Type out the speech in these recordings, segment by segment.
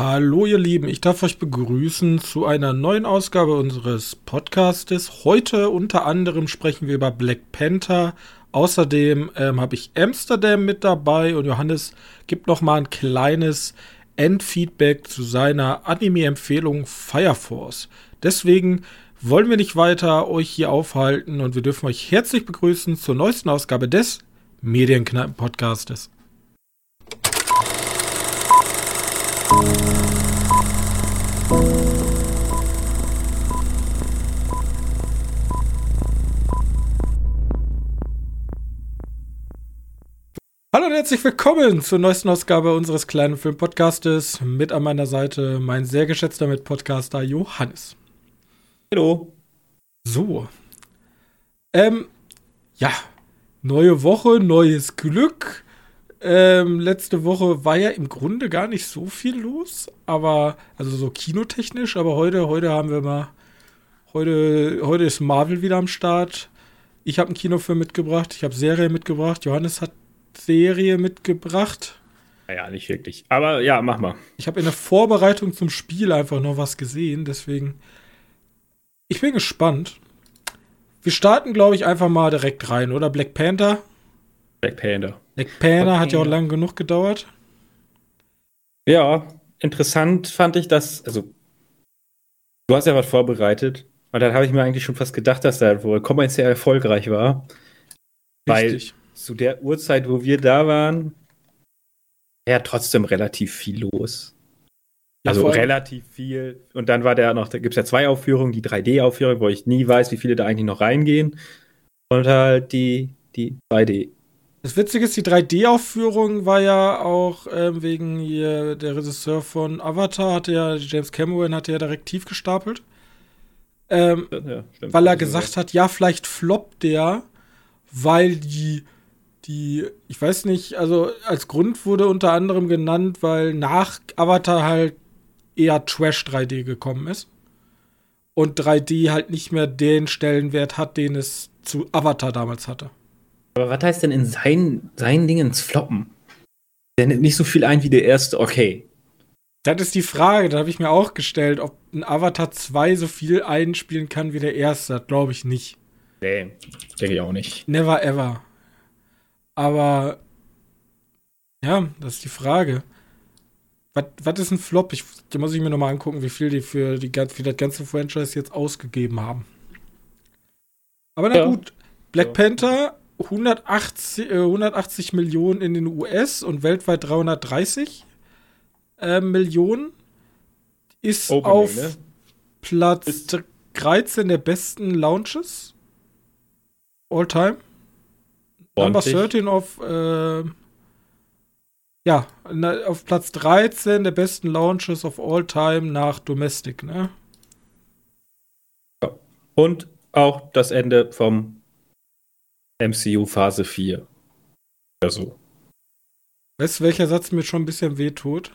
Hallo ihr Lieben, ich darf euch begrüßen zu einer neuen Ausgabe unseres Podcastes. Heute unter anderem sprechen wir über Black Panther. Außerdem ähm, habe ich Amsterdam mit dabei und Johannes gibt noch mal ein kleines Endfeedback zu seiner Anime-Empfehlung Fire Force. Deswegen wollen wir nicht weiter euch hier aufhalten und wir dürfen euch herzlich begrüßen zur neuesten Ausgabe des Medienkneipen-Podcastes. Hallo und herzlich willkommen zur neuesten Ausgabe unseres kleinen Filmpodcastes. Mit an meiner Seite mein sehr geschätzter Mitpodcaster Johannes. Hallo. So. Ähm, ja. Neue Woche, neues Glück. Ähm, letzte Woche war ja im Grunde gar nicht so viel los, aber, also so kinotechnisch, aber heute, heute haben wir mal, heute, heute ist Marvel wieder am Start. Ich habe einen Kinofilm mitgebracht, ich habe Serie mitgebracht, Johannes hat Serie mitgebracht. Naja, nicht wirklich. Aber ja, mach mal. Ich habe in der Vorbereitung zum Spiel einfach noch was gesehen, deswegen. Ich bin gespannt. Wir starten, glaube ich, einfach mal direkt rein, oder? Black Panther. Black Panther. Black Panther hat ja auch lange genug gedauert. Ja, interessant fand ich das, also du hast ja was vorbereitet und dann habe ich mir eigentlich schon fast gedacht, dass er wohl kommerziell erfolgreich war. Richtig. Weil zu der Uhrzeit, wo wir da waren, ja trotzdem relativ viel los. Ja, also relativ viel. Und dann war der noch, da gibt es ja zwei Aufführungen, die 3D-Aufführung, wo ich nie weiß, wie viele da eigentlich noch reingehen. Und halt die, die 2D. Das Witzige ist, die 3D-Aufführung war ja auch ähm, wegen hier, der Regisseur von Avatar, hatte ja, James Cameron hatte ja direkt tief gestapelt. Ähm, ja, weil er gesagt hat, ja, vielleicht floppt der, weil die, die, ich weiß nicht, also als Grund wurde unter anderem genannt, weil nach Avatar halt eher Trash 3D gekommen ist. Und 3D halt nicht mehr den Stellenwert hat, den es zu Avatar damals hatte. Aber was heißt denn in seinen, seinen Dingen floppen? Der nimmt nicht so viel ein wie der erste, okay. Das ist die Frage, da habe ich mir auch gestellt, ob ein Avatar 2 so viel einspielen kann wie der erste. Glaube ich nicht. Nee, denke ich auch nicht. Never ever. Aber ja, das ist die Frage. Was ist ein Flop? Ich, da muss ich mir nochmal angucken, wie viel die für, die, für das ganze Franchise jetzt ausgegeben haben. Aber na ja. gut, Black ja. Panther 180, äh, 180 Millionen in den US und weltweit 330 äh, Millionen. Ist Opening, auf ne? Platz ist 13 der besten Launches all time. Number 13 auf äh, ja, auf Platz 13 der besten Launches of all time nach Domestic, ne? Und auch das Ende vom MCU Phase 4. Oder so. Weißt du, welcher Satz mir schon ein bisschen wehtut?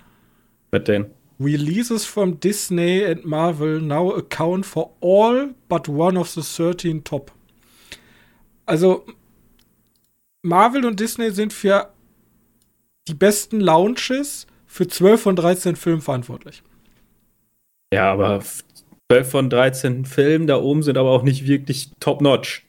Mit denn? Releases from Disney and Marvel now account for all but one of the 13 top. Also, Marvel und Disney sind für die besten Launches für 12 von 13 Filmen verantwortlich. Ja, aber 12 von 13 Filmen da oben sind aber auch nicht wirklich top-notch.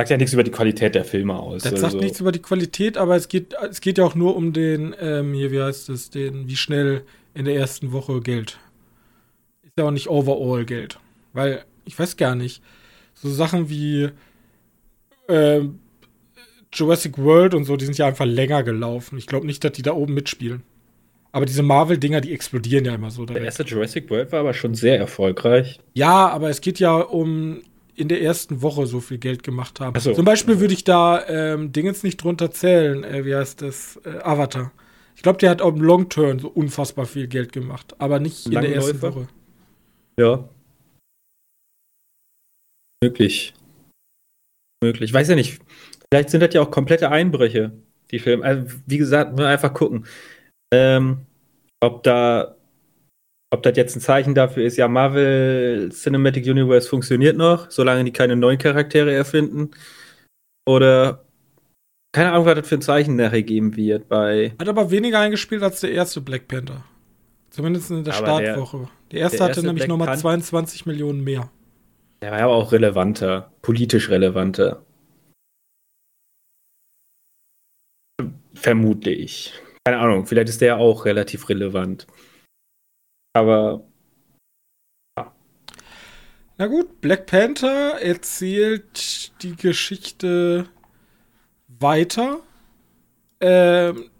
Sagt ja nichts über die Qualität der Filme aus. Das also. sagt nichts über die Qualität, aber es geht, es geht ja auch nur um den, ähm, hier, wie heißt es, den, wie schnell in der ersten Woche Geld. Ist ja auch nicht overall Geld. Weil, ich weiß gar nicht, so Sachen wie äh, Jurassic World und so, die sind ja einfach länger gelaufen. Ich glaube nicht, dass die da oben mitspielen. Aber diese Marvel-Dinger, die explodieren ja immer so. Direkt. Der erste Jurassic World war aber schon sehr erfolgreich. Ja, aber es geht ja um in der ersten Woche so viel Geld gemacht haben. So. Zum Beispiel würde ich da ähm, Dingens nicht drunter zählen. Äh, wie heißt das? Äh, Avatar. Ich glaube, der hat auch im Long Turn so unfassbar viel Geld gemacht, aber nicht in der ersten Woche. Ja. Möglich. Möglich. Ich weiß ja nicht. Vielleicht sind das ja auch komplette Einbrüche, die Filme. Also, wie gesagt, nur einfach gucken. Ähm, ob da ob das jetzt ein Zeichen dafür ist, ja, Marvel Cinematic Universe funktioniert noch, solange die keine neuen Charaktere erfinden. Oder keine Ahnung, was das für ein Zeichen nachher geben wird bei. Hat aber weniger eingespielt als der erste Black Panther. Zumindest in der Aber Startwoche. Der, der erste der hatte erste nämlich nochmal Pan- 22 Millionen mehr. Der war ja aber auch relevanter, politisch relevanter. Vermutlich. Keine Ahnung, vielleicht ist der auch relativ relevant. Aber Na gut, Black Panther erzählt die Geschichte weiter. Ähm,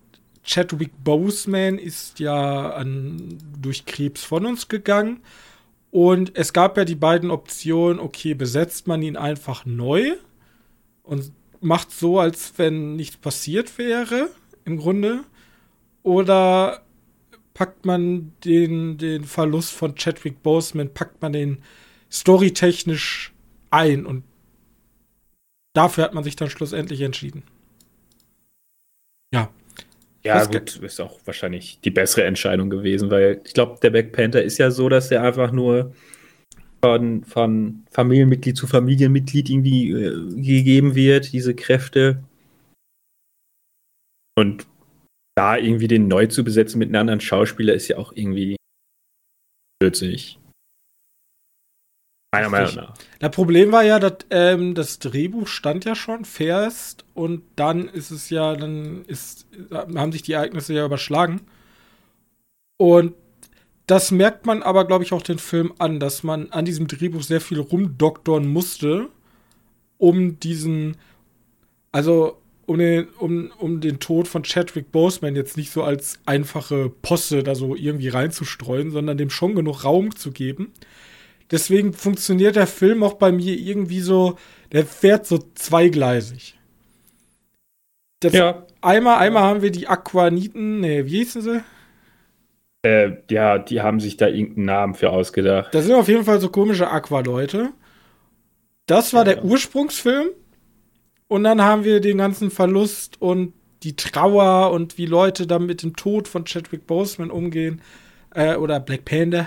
Chadwick Boseman ist ja an, durch Krebs von uns gegangen. Und es gab ja die beiden Optionen, okay, besetzt man ihn einfach neu und macht so, als wenn nichts passiert wäre, im Grunde. Oder packt man den, den Verlust von Chadwick Boseman, packt man den storytechnisch ein und dafür hat man sich dann schlussendlich entschieden. Ja. ja, Was gut, ist auch wahrscheinlich die bessere Entscheidung gewesen, weil ich glaube, der Black Panther ist ja so, dass der einfach nur von, von Familienmitglied zu Familienmitglied irgendwie äh, gegeben wird, diese Kräfte. Und da irgendwie den neu zu besetzen mit einem anderen Schauspieler ist ja auch irgendwie plötzlich. Meiner Meinung nach. Das Problem war ja, dass ähm, das Drehbuch stand ja schon fest und dann ist es ja, dann ist, haben sich die Ereignisse ja überschlagen. Und das merkt man aber, glaube ich, auch den Film an, dass man an diesem Drehbuch sehr viel rumdoktoren musste, um diesen, also um den, um, um den Tod von Chadwick Boseman jetzt nicht so als einfache Posse da so irgendwie reinzustreuen, sondern dem schon genug Raum zu geben. Deswegen funktioniert der Film auch bei mir irgendwie so, der fährt so zweigleisig. Das Ja, Einmal, einmal haben wir die Aquaniten, nee, wie hießen sie? äh, ja, die haben sich da irgendeinen Namen für ausgedacht. Das sind auf jeden Fall so komische Aqua-Leute. Das war Ja. der Ursprungsfilm. Und dann haben wir den ganzen Verlust und die Trauer und wie Leute dann mit dem Tod von Chadwick Boseman umgehen. Äh, oder Black Panther.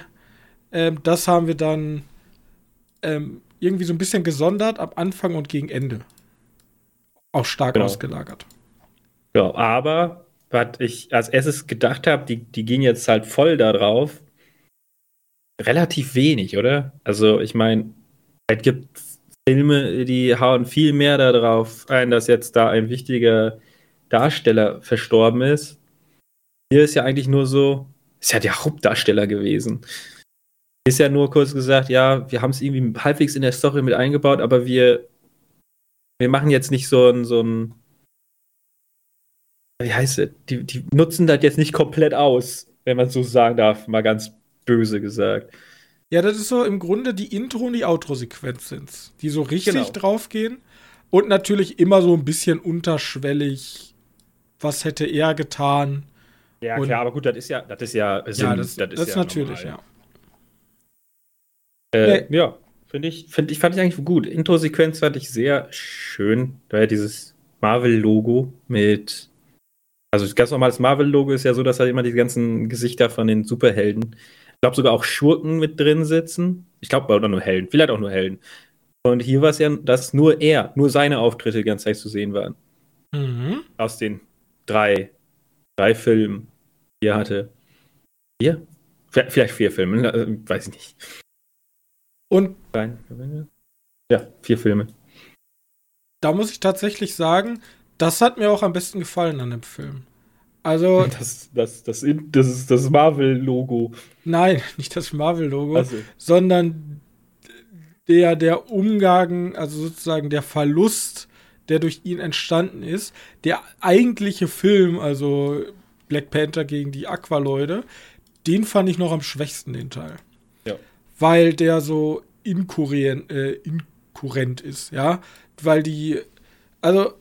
Ähm, das haben wir dann ähm, irgendwie so ein bisschen gesondert ab Anfang und gegen Ende. Auch stark Genau. ausgelagert. Ja, aber was ich als erstes gedacht habe, die, die gehen jetzt halt voll da drauf. Relativ wenig, oder? Also, ich meine, es gibt Filme, die hauen viel mehr darauf ein, dass jetzt da ein wichtiger Darsteller verstorben ist. Hier ist ja eigentlich nur so, ist ja der Hauptdarsteller gewesen. Ist ja nur kurz gesagt, ja, wir haben es irgendwie halbwegs in der Story mit eingebaut, aber wir, wir machen jetzt nicht so ein, so ein wie heißt es? Die, die nutzen das jetzt nicht komplett aus, wenn man so sagen darf, mal ganz böse gesagt. Ja, das ist so im Grunde die Intro- und die Outro-Sequenz sind's, die so richtig Genau. draufgehen. Und natürlich immer so ein bisschen unterschwellig, was hätte er getan. Ja, Und- klar, aber gut, das ist ja, das ist ja, Sinn, ja, das, das, ist ja natürlich, normal. ja. Äh, ja, finde ich, find, ich fand ich eigentlich gut. Intro-Sequenz fand ich sehr schön. Da ja dieses Marvel-Logo mit. Also das ganz normales Marvel-Logo ist ja so, dass halt immer die ganzen Gesichter von den Superhelden, glaube sogar auch Schurken mit drin sitzen. Ich glaube, oder nur Helden, vielleicht auch nur Helden. Und hier war es ja, dass nur er, nur seine Auftritte die ganze Zeit zu sehen waren. Mhm. Aus den drei, drei Filmen, die er hatte. Vier? Vielleicht vier Filme, äh, weiß ich nicht. Und. Ja, vier Filme. da muss ich tatsächlich sagen, das hat mir auch am besten gefallen an dem Film. Also, Das, das, das, das ist das Marvel-Logo. nein, nicht das Marvel-Logo, Also, sondern der, der Umgang, also sozusagen der Verlust, der durch ihn entstanden ist. Der eigentliche Film, also Black Panther gegen die Aqualoide, den fand ich noch am schwächsten, den Teil. Ja. Weil der so inkurrent, äh, inkurrent ist, ja. Weil die, also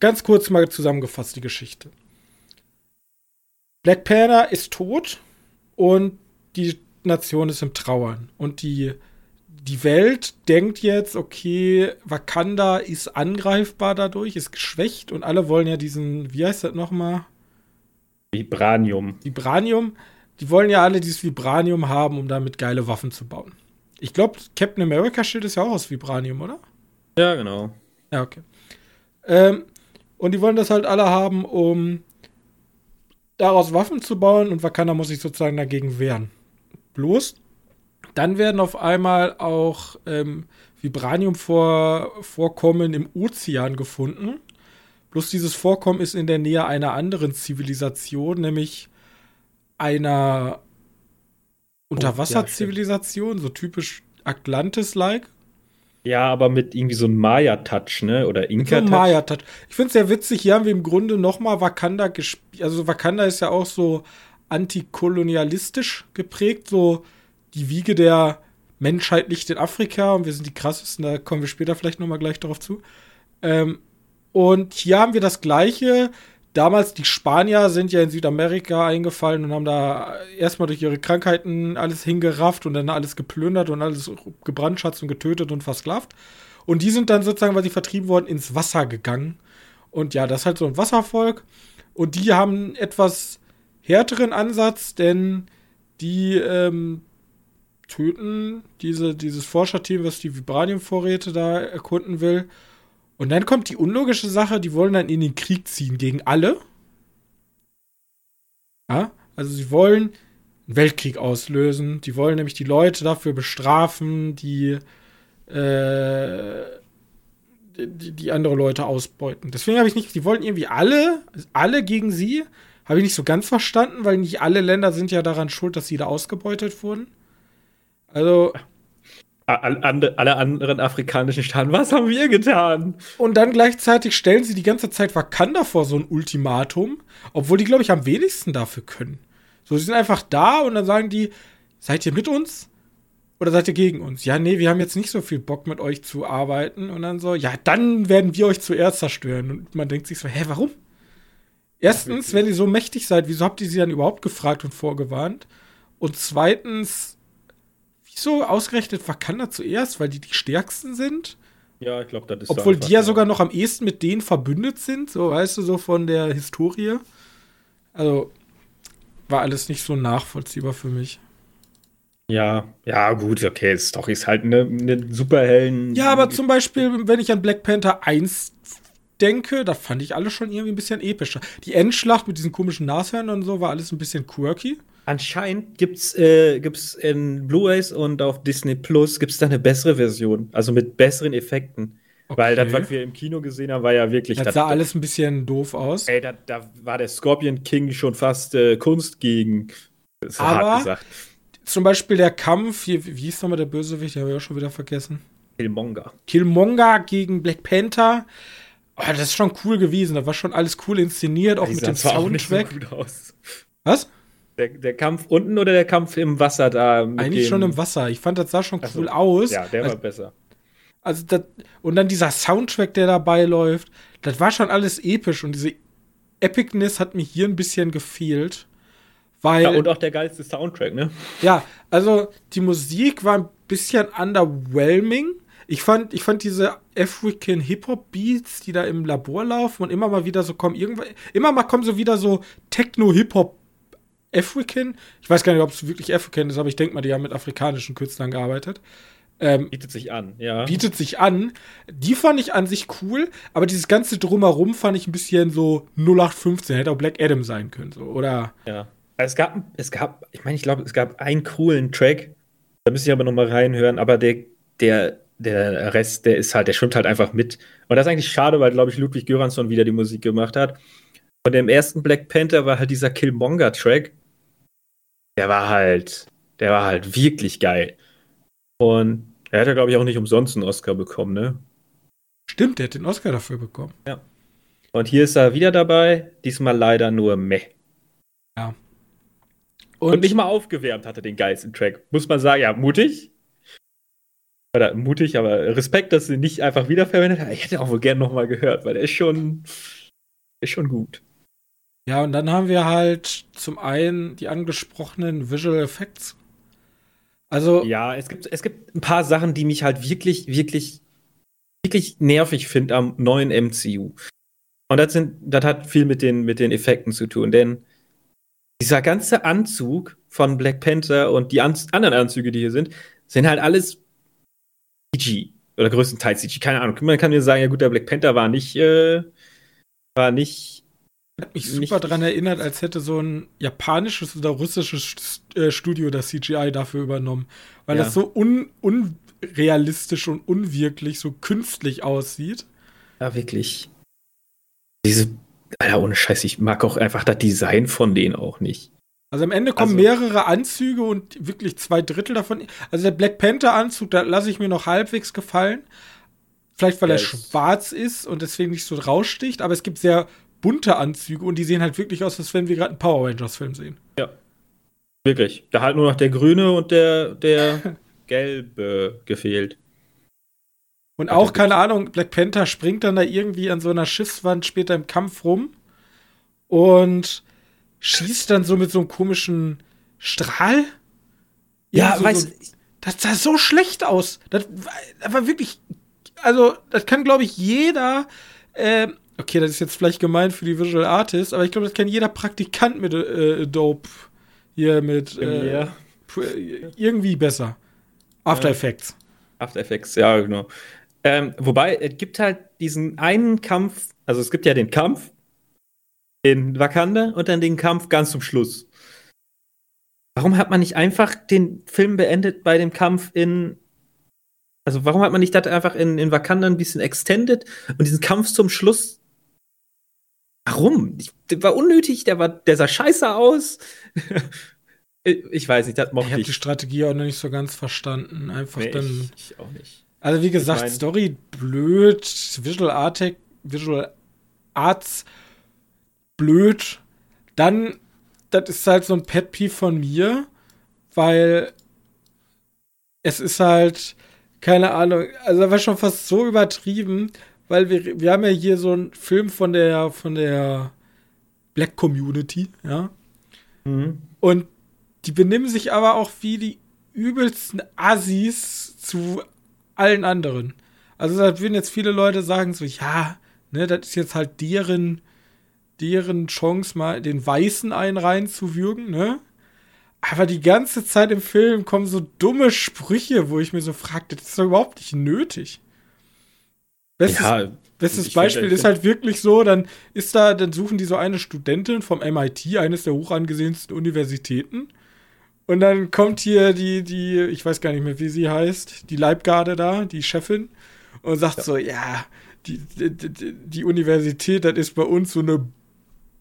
ganz kurz mal zusammengefasst die Geschichte. Black Panther ist tot und die Nation ist im Trauern. Und die, die Welt denkt jetzt, okay, Wakanda ist angreifbar dadurch, ist geschwächt und alle wollen ja diesen, wie heißt das nochmal? Vibranium. Vibranium. Die wollen ja alle dieses Vibranium haben, um damit geile Waffen zu bauen. Ich glaube, Captain America Schild ist ja auch aus Vibranium, oder? Ja, genau. Ja, okay. Ähm, Und die wollen das halt alle haben, um daraus Waffen zu bauen und Wakanda muss sich sozusagen dagegen wehren. Bloß, dann werden auf einmal auch ähm, Vibranium-Vorkommen im Ozean gefunden. Bloß dieses Vorkommen ist in der Nähe einer anderen Zivilisation, nämlich einer Unterwasserzivilisation, so typisch Atlantis-like. Ja, aber mit irgendwie so einem Maya-Touch, ne? Oder Inka-Touch. So Maya-Touch. Ich finde es sehr witzig, hier haben wir im Grunde noch mal Wakanda gespielt. Also Wakanda ist ja auch so antikolonialistisch geprägt, so die Wiege der Menschheit liegt in Afrika und wir sind die krassesten, da kommen wir später vielleicht noch mal gleich darauf zu. Ähm, und hier haben wir das Gleiche, damals die Spanier sind ja in Südamerika eingefallen und haben da erstmal durch ihre Krankheiten alles hingerafft und dann alles geplündert und alles gebrandschatzt und getötet und versklavt. Und die sind dann sozusagen, weil sie vertrieben wurden, ins Wasser gegangen. Und ja, das ist halt so ein Wasservolk. Und die haben einen etwas härteren Ansatz, denn die ähm, töten diese, dieses Forscherteam, was die Vibranium-Vorräte da erkunden will. Und dann kommt die unlogische Sache, die wollen dann in den Krieg ziehen gegen alle. Ja, also sie wollen einen Weltkrieg auslösen. Die wollen nämlich die Leute dafür bestrafen, die, äh, die, die andere Leute ausbeuten. Deswegen habe ich nicht, die wollten irgendwie alle, alle gegen sie. Habe ich nicht so ganz verstanden, weil nicht alle Länder sind ja daran schuld, dass sie da ausgebeutet wurden. Also, alle anderen afrikanischen Staaten, was haben wir getan? Und dann gleichzeitig stellen sie die ganze Zeit Wakanda vor so ein Ultimatum, obwohl die, glaube ich, am wenigsten dafür können. So, sie sind einfach da und dann sagen die, seid ihr mit uns? Oder seid ihr gegen uns? Ja, nee, wir haben jetzt nicht so viel Bock mit euch zu arbeiten. Und dann so, ja, dann werden wir euch zuerst zerstören. Und man denkt sich so, hä, warum? Erstens, wenn ihr so mächtig seid, wieso habt ihr sie dann überhaupt gefragt und vorgewarnt? Und zweitens, Wieso ausgerechnet Wakanda zuerst? Weil die die stärksten sind? Ja, ich glaube, das ist Obwohl die ja sogar noch am ehesten mit denen verbündet sind, so weißt du, so von der Historie. Also war alles nicht so nachvollziehbar für mich. Ja, ja, gut, okay, Story ist halt eine, eine Superhelden. Ja, aber zum Beispiel, wenn ich an Black Panther 1 denke, da fand ich alles schon irgendwie ein bisschen epischer. Die Endschlacht mit diesen komischen Nashörnern und so war alles ein bisschen quirky. Anscheinend gibt's äh, gibt's in Blu-rays und auf Disney Plus gibt's da eine bessere Version, also mit besseren Effekten. Okay. Weil das, was wir im Kino gesehen haben, war ja wirklich. Das, das sah alles ein bisschen doof aus. Ey, da, da war der Scorpion King schon fast äh, Kunst gegen. Das Aber zum Beispiel der Kampf, hier, wie hieß nochmal der Bösewicht? Den habe ich auch schon wieder vergessen. Killmonger. Killmonger gegen Black Panther. Oh, das ist schon cool gewesen. Da war schon alles cool inszeniert, auch mit dem Soundtrack. So Was? Der, der, Kampf unten oder der Kampf im Wasser da? Eigentlich schon im Wasser. Ich fand, das sah schon cool also, aus. Ja, der also, war besser. Also das, und dann dieser Soundtrack, der dabei läuft, das war schon alles episch und diese Epicness hat mir hier ein bisschen gefehlt. Weil, ja, und auch der geilste Soundtrack, ne? Ja, also die Musik war ein bisschen underwhelming. Ich fand, ich fand diese African Hip-Hop-Beats, die da im Labor laufen und immer mal wieder so kommen, irgendwann, immer mal kommen so wieder so Techno-Hip-Hop African. Ich weiß gar nicht, ob es wirklich African ist, aber ich denke mal, die haben mit afrikanischen Künstlern gearbeitet. Ähm, bietet sich an, ja. Bietet sich an. Die fand ich an sich cool, aber dieses ganze Drumherum fand ich ein bisschen so 0815. Hätte auch Black Adam sein können, so, oder? Ja. Es gab, es gab, ich meine, ich glaube, es gab einen coolen Track. Da müsste ich aber noch mal reinhören, aber der, der, der Rest, der ist halt, der schwimmt halt einfach mit. Und das ist eigentlich schade, weil, glaube ich, Ludwig Göransson wieder die Musik gemacht hat. Und dem ersten Black Panther war halt dieser Killmonger-Track der war halt, der war halt wirklich geil. Und er hat ja, glaube ich, auch nicht umsonst einen Oscar bekommen, ne? Stimmt, der hat den Oscar dafür bekommen. Ja. Und hier ist er wieder dabei, diesmal leider nur meh. Ja. Und, und nicht mal aufgewärmt hatte den geilsten Track. Muss man sagen, ja, mutig. Oder mutig, aber Respekt, dass sie nicht einfach wiederverwendet hat. Ich hätte auch wohl gern nochmal gehört, weil der ist schon, ist schon gut. Ja, und dann haben wir halt zum einen die angesprochenen Visual Effects. Also. Ja, es gibt, es gibt ein paar Sachen, die mich halt wirklich, wirklich, wirklich nervig finde am neuen MCU. Und das, sind, das hat viel mit den, mit den Effekten zu tun, denn dieser ganze Anzug von Black Panther und die An anderen Anzüge, die hier sind, sind halt alles CG. Oder größtenteils CG, keine Ahnung. Man kann mir sagen, ja gut, der Black Panther war nicht, äh, war nicht. Hat mich super daran erinnert, als hätte so ein japanisches oder russisches äh, Studio das CGI dafür übernommen. Weil ja. das so un unrealistisch und unwirklich, so künstlich aussieht. Ja, wirklich. Diese, Alter, ohne Scheiß, ich mag auch einfach das Design von denen auch nicht. Also am Ende kommen also, mehrere Anzüge und wirklich zwei Drittel davon. Also der Black Panther-Anzug, da lasse ich mir noch halbwegs gefallen. Vielleicht, weil yes. er schwarz ist und deswegen nicht so raussticht, aber es gibt sehr bunte Anzüge und die sehen halt wirklich aus, als wenn wir gerade einen Power Rangers-Film sehen. Ja. Wirklich. Da hat nur noch der grüne und der, der gelbe gefehlt. Und auch, keine Ahnung, Black Panther springt dann da irgendwie an so einer Schiffswand später im Kampf rum und schießt dann so mit so einem komischen Strahl. Ja, so, weiß, so, das sah so schlecht aus. Das, das war wirklich, also das kann, glaube ich, jeder, äh, okay, das ist jetzt vielleicht gemein für die Visual Artists, aber ich glaube, das kann jeder Praktikant mit äh, Dope hier mit äh, irgendwie besser. After. Effects. After Effects, ja, genau. Ähm, wobei, es gibt halt diesen einen Kampf, also es gibt ja den Kampf, in Wakanda und dann den Kampf ganz zum Schluss. Warum hat man nicht einfach den Film beendet bei dem Kampf in. Also, warum hat man nicht das einfach in, in Wakanda ein bisschen extended und diesen Kampf zum Schluss. Warum? der war unnötig, der, war, der sah scheiße aus. ich weiß nicht, das mochte ich. Ich habe die Strategie auch noch nicht so ganz verstanden. Einfach nee, dann. Ich, ich, auch nicht. Also, wie gesagt, ich mein, Story blöd, Visual Art, Visual Arts blöd. Dann, das ist halt so ein Pet Peeve von mir, weil es ist halt, keine Ahnung, also das war schon fast so übertrieben, weil wir, wir haben ja hier so einen Film von der, von der Black Community, ja. Mhm. Und die benehmen sich aber auch wie die übelsten Assis zu allen anderen. Also da würden jetzt viele Leute sagen so, ja, ne, das ist jetzt halt deren deren Chance, mal den Weißen einen reinzuwürgen, ne? Aber die ganze Zeit im Film kommen so dumme Sprüche, wo ich mir so fragte, das ist doch überhaupt nicht nötig. Bestes, ja, bestes Beispiel ist halt wirklich so, dann ist da, dann suchen die so eine Studentin vom MIT, eines der hochangesehensten Universitäten. Und dann kommt hier die, die, ich weiß gar nicht mehr, wie sie heißt, die Leibgarde da, die Chefin, und sagt ja. so, ja, die, die, die Universität, das ist bei uns so eine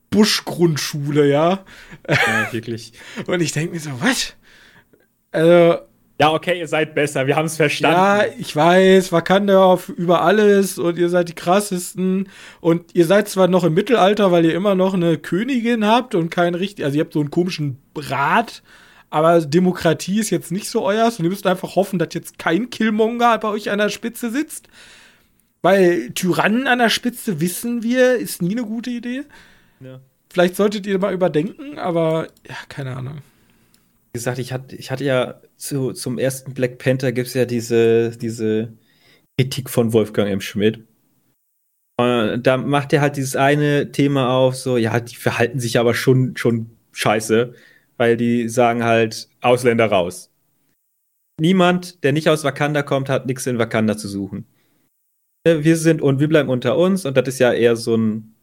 Buschgrundschule, ja. Ja, wirklich. Und ich denke mir so, was? Also. Ja, okay, ihr seid besser, wir haben es verstanden. Ja, ich weiß, Wakanda auf, über alles und ihr seid die krassesten. Und ihr seid zwar noch im Mittelalter, weil ihr immer noch eine Königin habt und keinen richtig, also ihr habt so einen komischen Brat, aber Demokratie ist jetzt nicht so euers und ihr müsst einfach hoffen, dass jetzt kein Killmonger bei euch an der Spitze sitzt. Weil Tyrannen an der Spitze, wissen wir, ist nie eine gute Idee. Ja. Vielleicht solltet ihr mal überdenken, aber ja, keine Ahnung. Gesagt, ich hatte, ich hatte ja zu, zum ersten Black Panther gibt es ja diese, diese Kritik von Wolfgang M. Schmidt. Und da macht er halt dieses eine Thema auf, so, ja, die verhalten sich aber schon, schon scheiße, weil die sagen halt, Ausländer raus. Niemand, der nicht aus Wakanda kommt, hat nichts in Wakanda zu suchen. Wir sind und wir bleiben unter uns und das ist ja eher so ein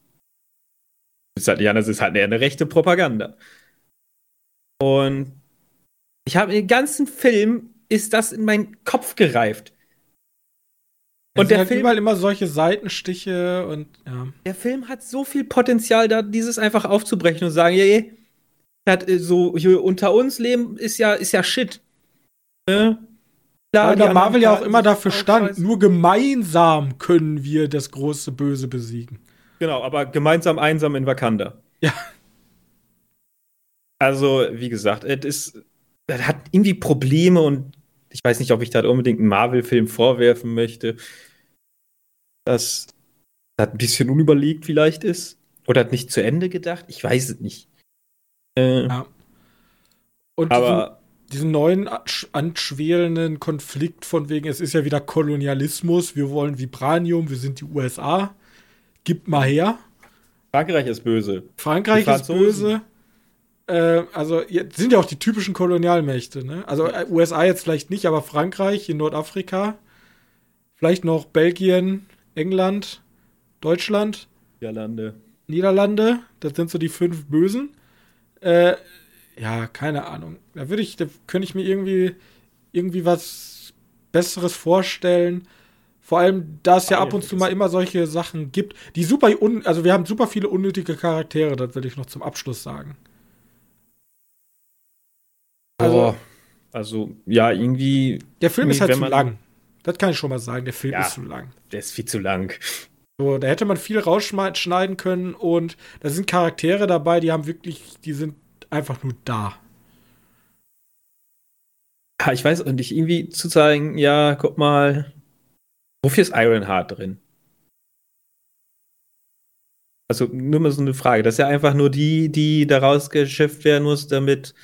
ist halt nicht anders, ist halt eher eine rechte Propaganda. Und ich habe den ganzen Film ist das in meinen Kopf gereift. Und es der halt Film überall immer solche Seitenstiche und ja. Der Film hat so viel Potenzial, da dieses einfach aufzubrechen und sagen, ja, hat äh, so hier unter uns leben ist ja ist ja Shit. Ne? Klar, da Marvel ja auch immer dafür stand, nur gemeinsam können wir das große Böse besiegen. Genau, aber gemeinsam einsam in Wakanda. Ja. Also, wie gesagt, es ist, es hat irgendwie Probleme und ich weiß nicht, ob ich da unbedingt einen Marvel-Film vorwerfen möchte, dass das ein bisschen unüberlegt vielleicht ist. Oder hat nicht zu Ende gedacht. Ich weiß es nicht. Äh, ja. Und aber diesen, diesen neuen anschwelenden Konflikt von wegen, es ist ja wieder Kolonialismus, wir wollen Vibranium, wir sind die USA. Gib mal her. Frankreich ist böse. Frankreich ist böse. Äh, also sind ja auch die typischen Kolonialmächte. Ne? Also äh, USA jetzt vielleicht nicht, aber Frankreich in Nordafrika. Vielleicht noch Belgien, England, Deutschland. Niederlande. Niederlande, das sind so die fünf Bösen. Äh, ja, keine Ahnung. Da würde ich, da könnte ich mir irgendwie, irgendwie was Besseres vorstellen. Vor allem, da es ja ab und zu mal immer solche Sachen gibt, die super, un also wir haben super viele unnötige Charaktere, das will ich noch zum Abschluss sagen. Also, also ja, irgendwie. Der Film ist halt zu lang. Das kann ich schon mal sagen. Der Film ja, ist zu lang. Der ist viel zu lang. So, da hätte man viel rausschneiden können und da sind Charaktere dabei, die haben wirklich, die sind einfach nur da. Ja, ich weiß, und ich irgendwie zu zeigen, ja, guck mal, wofür ist Ironheart drin? Also nur mal so eine Frage. Das ist ja einfach nur die, die daraus geschöpft werden muss, damit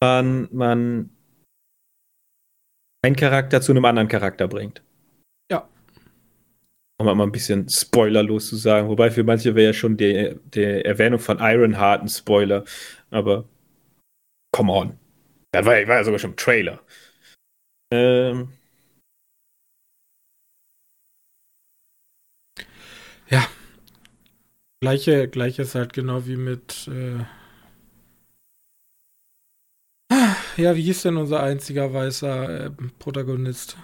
man, man einen Charakter zu einem anderen Charakter bringt. Ja. Um mal ein bisschen spoilerlos zu sagen. Wobei für manche wäre ja schon die, die Erwähnung von Ironheart ein Spoiler. Aber come on. Das war, war ja sogar schon im Trailer. Ähm. Ja. Gleiche, gleiches halt genau wie mit äh ja, wie hieß denn unser einziger weißer äh, Protagonist?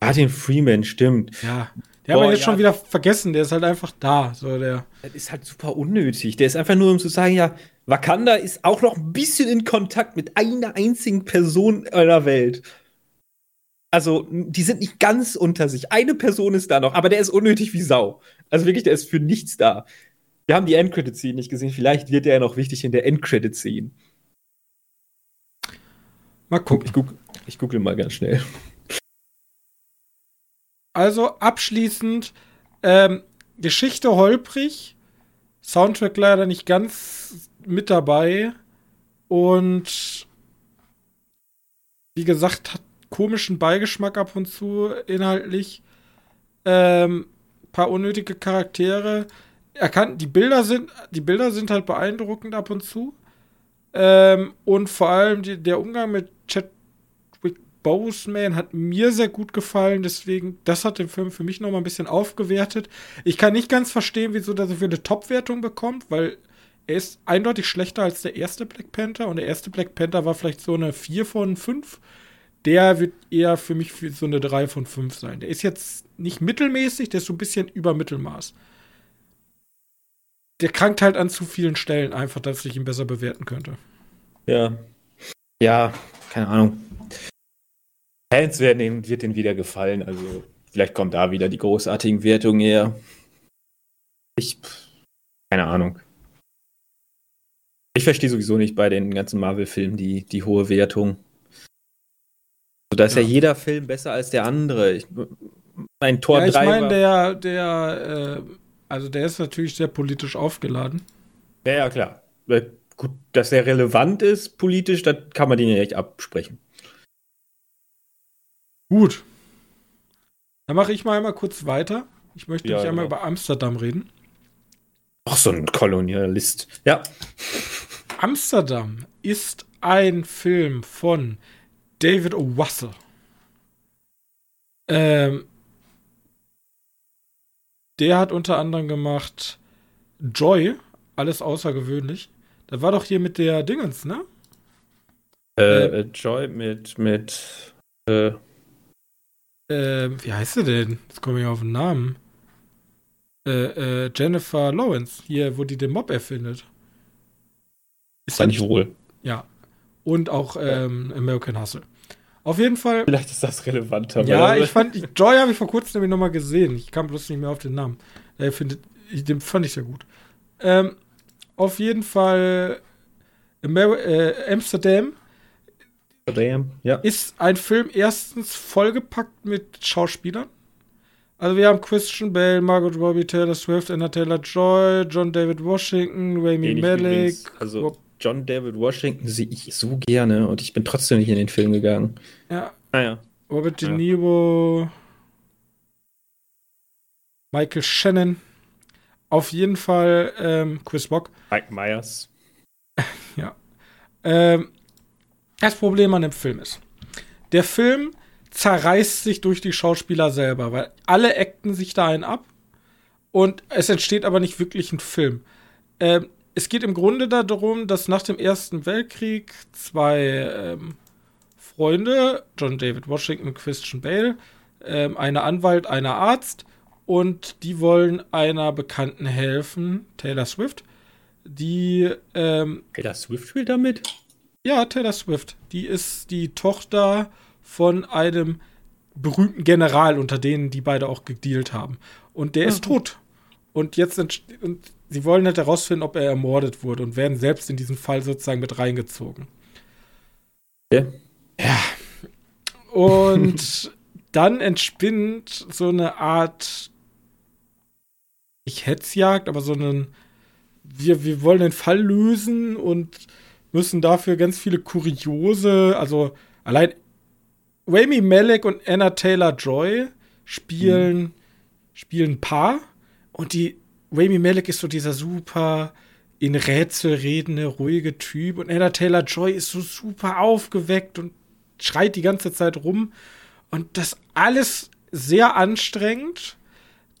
Martin Freeman, stimmt. Ja. Der haben wir jetzt ja. schon wieder vergessen, der ist halt einfach da. So der. Das ist halt super unnötig. Der ist einfach nur, um zu sagen, ja, Wakanda ist auch noch ein bisschen in Kontakt mit einer einzigen Person einer Welt. Also, die sind nicht ganz unter sich. Eine Person ist da noch, aber der ist unnötig wie Sau. Also wirklich, der ist für nichts da. Wir haben die Endcredit-Scene nicht gesehen. Vielleicht wird der ja noch wichtig in der Endcredit-Scene. Mal gucken. Ich, google, ich google mal ganz schnell. Also abschließend, ähm, Geschichte holprig, Soundtrack leider nicht ganz mit dabei und wie gesagt, hat komischen Beigeschmack ab und zu inhaltlich. Ähm, paar unnötige Charaktere. Er kann, die Bilder sind, die Bilder sind halt beeindruckend ab und zu. Ähm, und vor allem die, der Umgang mit Chadwick Boseman hat mir sehr gut gefallen. Deswegen, das hat den Film für mich noch mal ein bisschen aufgewertet. Ich kann nicht ganz verstehen, wieso er so eine Top-Wertung bekommt, weil er ist eindeutig schlechter als der erste Black Panther. Und der erste Black Panther war vielleicht so eine 4 von 5. Der wird eher für mich für so eine 3 von 5 sein. Der ist jetzt nicht mittelmäßig, der ist so ein bisschen über Mittelmaß der krankt halt an zu vielen Stellen einfach, dass ich ihn besser bewerten könnte. Ja. Ja, keine Ahnung. Fans werden ihm, wird ihnen wieder gefallen, also vielleicht kommt da wieder die großartigen Wertungen her. Ich, keine Ahnung. Ich verstehe sowieso nicht bei den ganzen Marvel-Filmen die, die hohe Wertung. So, da ist ja. ja. jeder Film besser als der andere. Ich, mein Tor ja, ich meine, der, der äh, also der ist natürlich sehr politisch aufgeladen. Ja, ja, klar. Gut, dass er relevant ist politisch, das kann man den ja nicht absprechen. Gut. Dann mache ich mal einmal kurz weiter. Ich möchte ja, einmal genau. über Amsterdam reden. Ach, so ein Kolonialist. Ja. Amsterdam ist ein Film von David O. Russell. Ähm, der hat unter anderem gemacht Joy, alles außergewöhnlich. Das war doch hier mit der Dingens, ne? Äh, äh, Joy mit, mit, äh, äh, wie heißt sie denn? Jetzt komme ich auf den Namen. Äh, äh, Jennifer Lawrence, hier, wo die den Mob erfindet. Ist nicht wohl. Ja. Und auch ähm, American Hustle. Auf jeden Fall. Vielleicht ist das relevanter. Ja, ich fand, Joy habe ich vor kurzem nämlich nochmal gesehen. Ich kam bloß nicht mehr auf den Namen. Er findet, ich, den fand ich sehr gut. Ähm, auf jeden Fall Amer äh, Amsterdam. Amsterdam, ja. Ist ein Film erstens vollgepackt mit Schauspielern. Also wir haben Christian Bale, Margot Robbie, Taylor Swift, Anna Taylor Joy, John David Washington, Rami Malek, also John David Washington sehe ich so gerne und ich bin trotzdem nicht in den Film gegangen. Ja. Naja. Ah, Robert De Niro. Michael Shannon, auf jeden Fall ähm, Chris Rock. Mike Myers. ja. Ähm, das Problem an dem Film ist, der Film zerreißt sich durch die Schauspieler selber, weil alle acten sich da einen ab Und es entsteht aber nicht wirklich ein Film. Ähm, es geht im Grunde darum, dass nach dem Ersten Weltkrieg zwei ähm, Freunde, John David Washington und Christian Bale, ähm, einer Anwalt, einer Arzt, und die wollen einer Bekannten helfen, Taylor Swift, die. Ähm, Taylor Swift spielt damit? Ja, Taylor Swift. Die ist die Tochter von einem berühmten General, unter denen die beide auch gedealt haben. Und der mhm. ist tot. Und jetzt und sie wollen halt herausfinden, ob er ermordet wurde und werden selbst in diesen Fall sozusagen mit reingezogen. Ja. Ja. Und dann entspinnt so eine Art, nicht Hetzjagd, aber so einen, wir, wir wollen den Fall lösen und müssen dafür ganz viele kuriose, also allein Rami Malek und Anna Taylor Joy spielen, mhm. spielen Paar und die Rami Malek ist so dieser super in Rätsel redende, ruhige Typ und Anna Taylor Joy ist so super aufgeweckt und schreit die ganze Zeit rum und das alles sehr anstrengend.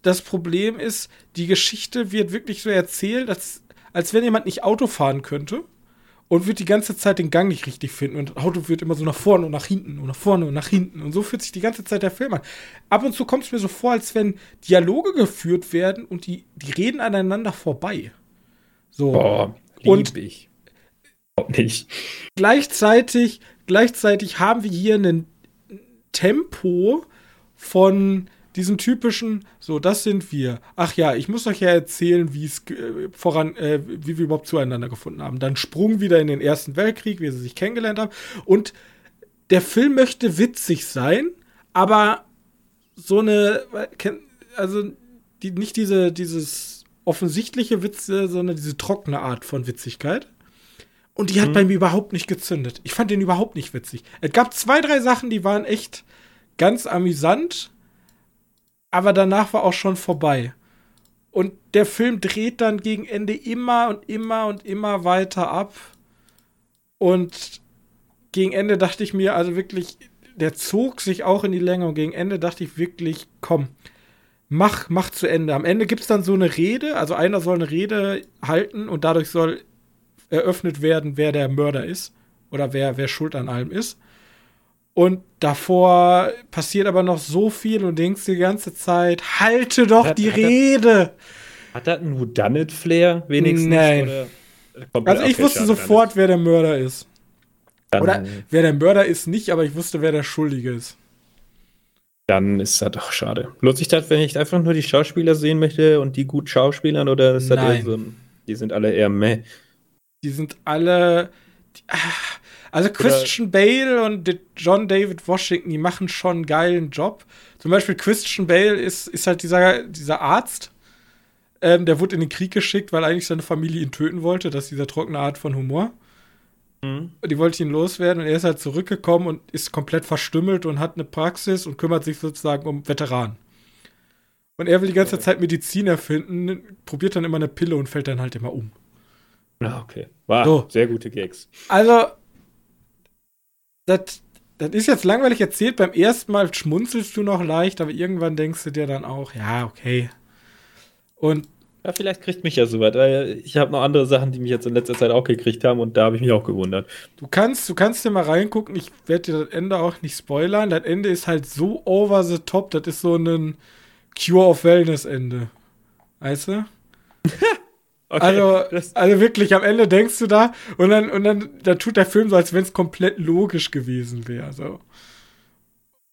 Das Problem ist, die Geschichte wird wirklich so erzählt, als, als wenn jemand nicht Auto fahren könnte und wird die ganze Zeit den Gang nicht richtig finden. Und das Auto wird immer so nach vorne und nach hinten und nach vorne und nach hinten. Und so fühlt sich die ganze Zeit der Film an. Ab und zu kommt es mir so vor, als wenn Dialoge geführt werden und die, die reden aneinander vorbei. So. Boah, lieb und ich. Nicht. Gleichzeitig, gleichzeitig haben wir hier ein Tempo von diesen typischen, so, das sind wir. Ach ja, ich muss euch ja erzählen, wie es äh, voran, äh, wie wir überhaupt zueinander gefunden haben. Dann Sprung wieder in den Ersten Weltkrieg, wie sie sich kennengelernt haben. Und der Film möchte witzig sein, aber so eine, also die, nicht diese, dieses offensichtliche Witze, sondern diese trockene Art von Witzigkeit. Und die hat mhm. bei mir überhaupt nicht gezündet. Ich fand den überhaupt nicht witzig. Es gab zwei, drei Sachen, die waren echt ganz amüsant aber danach war auch schon vorbei. Und der Film dreht dann gegen Ende immer und immer und immer weiter ab. Und gegen Ende dachte ich mir, also wirklich, der zog sich auch in die Länge und gegen Ende dachte ich wirklich, komm, mach, mach zu Ende. Am Ende gibt es dann so eine Rede, also einer soll eine Rede halten und dadurch soll eröffnet werden, wer der Mörder ist oder wer, wer schuld an allem ist. Und davor passiert aber noch so viel und denkst die ganze Zeit, halte doch hat, die hat Rede. Das, hat das einen Whodunit-Flair wenigstens? Nein. also ich wusste sofort, wer der Mörder ist. Dann, oder wer der Mörder ist nicht, aber ich wusste, wer der Schuldige ist. Dann ist das doch schade. Lohnt sich das, wenn ich einfach nur die Schauspieler sehen möchte und die gut schauspielern oder ist das Nein. so, die sind alle eher meh? Die sind alle. Die, ach, also Christian Bale und John David Washington, die machen schon einen geilen Job. Zum Beispiel Christian Bale ist, ist halt dieser, dieser Arzt, ähm, der wurde in den Krieg geschickt, weil eigentlich seine Familie ihn töten wollte. Das ist dieser trockene Art von Humor. Mhm. Die wollte ihn loswerden und er ist halt zurückgekommen und ist komplett verstümmelt und hat eine Praxis und kümmert sich sozusagen um Veteranen. Und er will die ganze okay. Zeit Medizin erfinden, probiert dann immer eine Pille und fällt dann halt immer um. Ah, okay. Wow, so. sehr gute Gags. Also, das, ist jetzt langweilig erzählt. Beim ersten Mal schmunzelst du noch leicht, aber irgendwann denkst du dir dann auch, ja, okay. Und ja, vielleicht kriegt mich ja soweit. Ich habe noch andere Sachen, die mich jetzt in letzter Zeit auch gekriegt haben und da habe ich mich auch gewundert. Du kannst, du kannst dir mal reingucken. Ich werde dir das Ende auch nicht spoilern. Das Ende ist halt so over the top. Das ist so ein Cure of Wellness Ende. Weißt du? Okay, also, also wirklich, am Ende denkst du da und dann, und dann, dann tut der Film so, als wenn es komplett logisch gewesen wäre. So.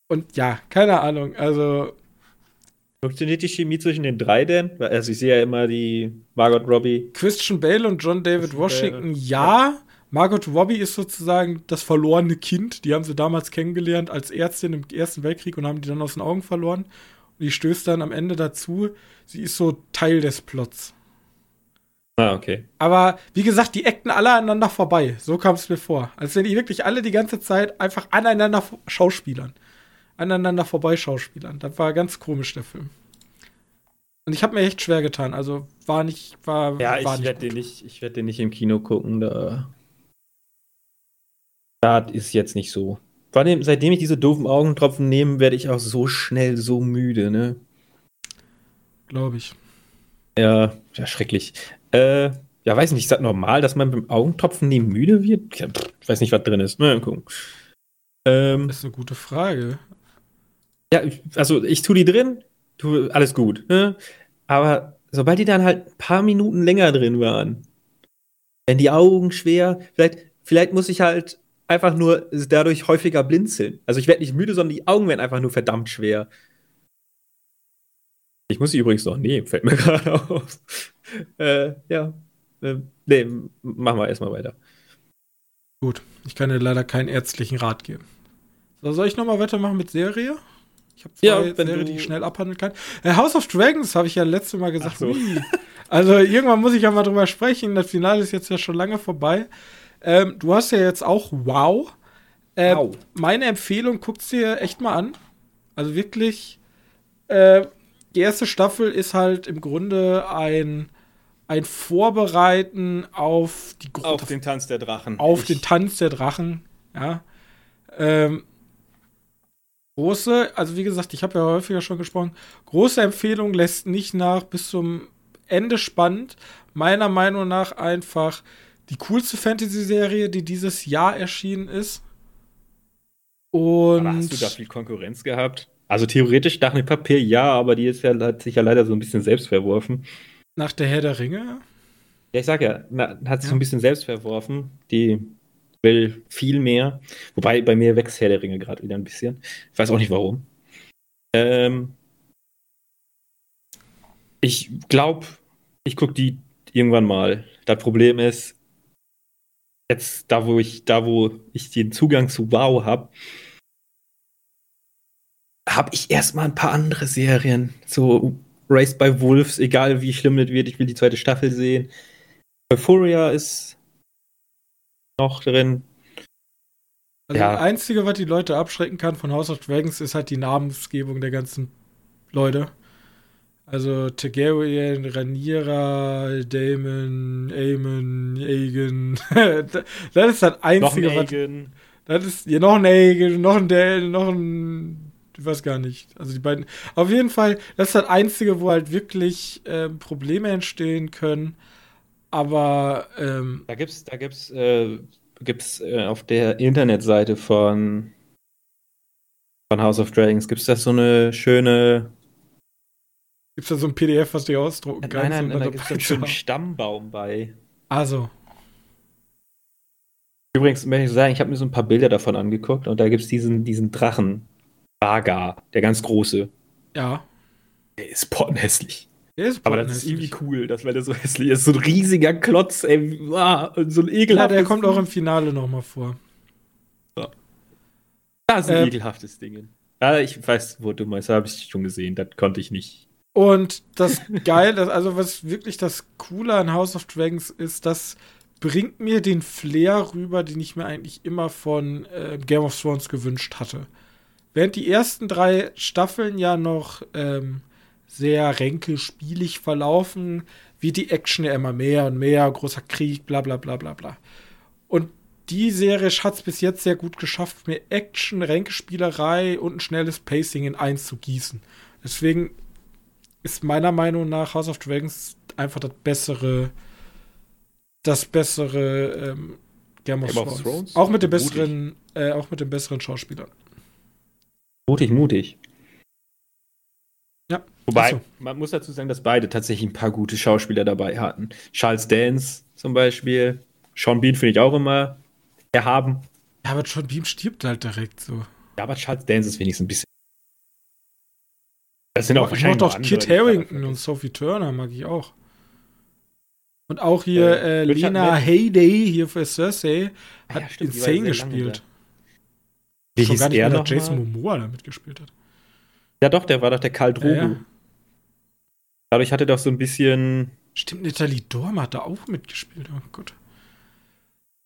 Und ja, keine Ahnung, also. Funktioniert die Chemie zwischen den drei denn? Also ich sehe ja immer die Margot Robbie. Christian Bale und John David Christian Washington, Bale. ja. Margot Robbie ist sozusagen das verlorene Kind. Die haben sie damals kennengelernt als Ärztin im Ersten Weltkrieg und haben die dann aus den Augen verloren. Und die stößt dann am Ende dazu, sie ist so Teil des Plots. Ah, okay. Aber wie gesagt, die eckten alle aneinander vorbei. So kam es mir vor. Als wenn die wirklich alle die ganze Zeit einfach aneinander schauspielern. Aneinander vorbei schauspielern. Das war ganz komisch, der Film. Und ich habe mir echt schwer getan. Also war nicht, war. Ja, war ich werde den nicht, ich werde den nicht im Kino gucken. Da, das ist jetzt nicht so. Allem, seitdem ich diese doofen Augentropfen nehme, werde ich auch so schnell so müde, ne? Glaube ich. Ja, ja, schrecklich. Äh, ja, weiß nicht, ist das normal, dass man beim Augentropfen nie müde wird? Ja, pff, ich weiß nicht, was drin ist. Mal gucken. Ähm, Das ist eine gute Frage. ja, also ich tue die drin, tu alles gut. Ne? Aber sobald die dann halt ein paar Minuten länger drin waren, werden die Augen schwer. Vielleicht, vielleicht muss ich halt einfach nur dadurch häufiger blinzeln. Also ich werde nicht müde, sondern die Augen werden einfach nur verdammt schwer. Ich muss sie übrigens noch nehmen, fällt mir gerade auf. Äh, ja. Äh, nee, machen wir erstmal weiter. Gut, ich kann dir leider keinen ärztlichen Rat geben. So, soll ich nochmal weitermachen mit Serie? Ich habe zwei Ja, wenn Serien, die ich schnell abhandeln kann. Äh, House of Dragons habe ich ja letztes Mal gesagt. So. Also irgendwann muss ich ja mal drüber sprechen. Das Finale ist jetzt ja schon lange vorbei. Ähm, du hast ja jetzt auch Wow. Äh, Wow. Meine Empfehlung, guck's dir echt mal an. Also wirklich, äh, die erste Staffel ist halt im Grunde ein, ein Vorbereiten auf die Gro- Auf den Tanz der Drachen. auf Ich- den Tanz der Drachen. Ja. Ähm, große, also wie gesagt, ich habe ja häufiger schon gesprochen, große Empfehlung lässt nicht nach bis zum Ende spannend. Meiner Meinung nach einfach die coolste Fantasy-Serie, die dieses Jahr erschienen ist. Und Aber hast du da viel Konkurrenz gehabt? Also theoretisch Dach mit Papier ja, aber die ist ja, hat sich ja leider so ein bisschen selbst verworfen. nach der Herr der Ringe, Ja, ich sag ja, na, hat sich Ja. so ein bisschen selbst verworfen. Die will viel mehr. Wobei bei mir wächst Herr der Ringe gerade wieder ein bisschen. Ich weiß auch nicht warum. Ähm, ich glaube, ich gucke die irgendwann mal. Das Problem ist, jetzt da wo ich, da wo ich den Zugang zu Wow habe, habe ich erstmal ein paar andere Serien. So Raised by Wolves, egal wie schlimm das wird, ich will die zweite Staffel sehen. Euphoria ist noch drin. also Ja. das Einzige, was die Leute abschrecken kann von House of Dragons, ist halt die Namensgebung der ganzen Leute. Also Targaryen, Rhaenyra, Daemon, Aemon, Aegon. das ist das Einzige, was Negan. Das ist ja noch ein Aegon, noch ein Dale, noch ein. Ich weiß gar nicht. Also die beiden. Auf jeden Fall, das ist das Einzige, wo halt wirklich ähm, Probleme entstehen können. Aber ähm, Da gibt's, da gibt's, äh, gibt's äh, auf der Internetseite von von House of Dragons gibt's da so eine schöne gibt es da so ein PDF, was du ausdrucken Nein, kannst? nein, nein, da gibt's einen zu schönen haben? Stammbaum bei. Also, Übrigens möchte ich sagen, ich habe mir so ein paar Bilder davon angeguckt und da gibt's diesen, diesen Drachen. Vaga, der ganz große. ja. Der ist pottenhässlich. Der ist Aber das ist irgendwie cool, dass weil der so hässlich ist. So ein riesiger Klotz, ey. Ah, und so ein Ja, ekelhaftes der kommt auch im Finale nochmal vor. Das ist ein Ähm, ekelhaftes Ding. Ja, ich weiß, wo du meinst, habe ich schon gesehen. Das konnte ich nicht. Und das Geile, das- also was wirklich das Coole an House of Dragons ist, das bringt mir den Flair rüber, den ich mir eigentlich immer von äh, Game of Thrones gewünscht hatte. Während die ersten drei Staffeln ja noch ähm, sehr ränkelspielig verlaufen, wird die Action ja immer mehr und mehr, großer Krieg, bla bla bla bla bla. Und die Serie hat es bis jetzt sehr gut geschafft, mir Action, Ränkespielerei und ein schnelles Pacing in eins zu gießen. Deswegen ist meiner Meinung nach House of Dragons einfach das bessere, das bessere ähm, Game of, Game of Thrones. Thrones? Auch mit den besseren, äh, auch mit den besseren Schauspielern. Mutig, mutig. Ja. Wobei, so. man muss dazu sagen, dass beide tatsächlich ein paar gute Schauspieler dabei hatten. Charles Dance zum Beispiel. Sean Bean finde ich auch immer erhaben. Ja, aber John Beam stirbt halt direkt so. Ja, aber Charles Dance ist wenigstens ein bisschen. Das sind auch ich mag wahrscheinlich doch Kit Harrington und Sophie Turner mag ich auch. Und auch hier Äh, äh, Lena. Heyday hier für Cersei Ah hat ja, stimmt, insane gespielt. Wie Schon hieß gar nicht er mehr, noch dass Jason mal? Momoa da mitgespielt hat. Ja, doch, der war doch der Karl Drogo. Ja, ja. Dadurch hatte er doch so ein bisschen. Stimmt, Natalie Dormer hat da auch mitgespielt. Oh Gott.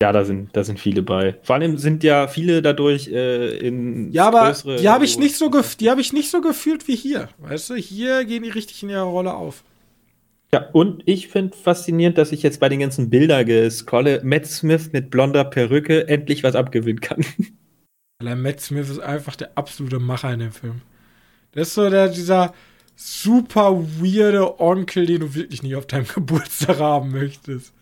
Ja, da sind, da sind viele bei. Vor allem sind ja viele dadurch äh, in Ja, aber die habe ich nicht so die habe ich nicht so gefühlt wie hier. Weißt du, hier gehen die richtig in ihrer Rolle auf. Ja, und ich finde faszinierend, dass ich jetzt bei den ganzen Bildern gescrolle, Matt Smith mit blonder Perücke endlich was abgewinnen kann. Weil Matt Smith ist einfach der absolute Macher in dem Film. Der ist so der, dieser super weirde Onkel, den du wirklich nicht auf deinem Geburtstag haben möchtest.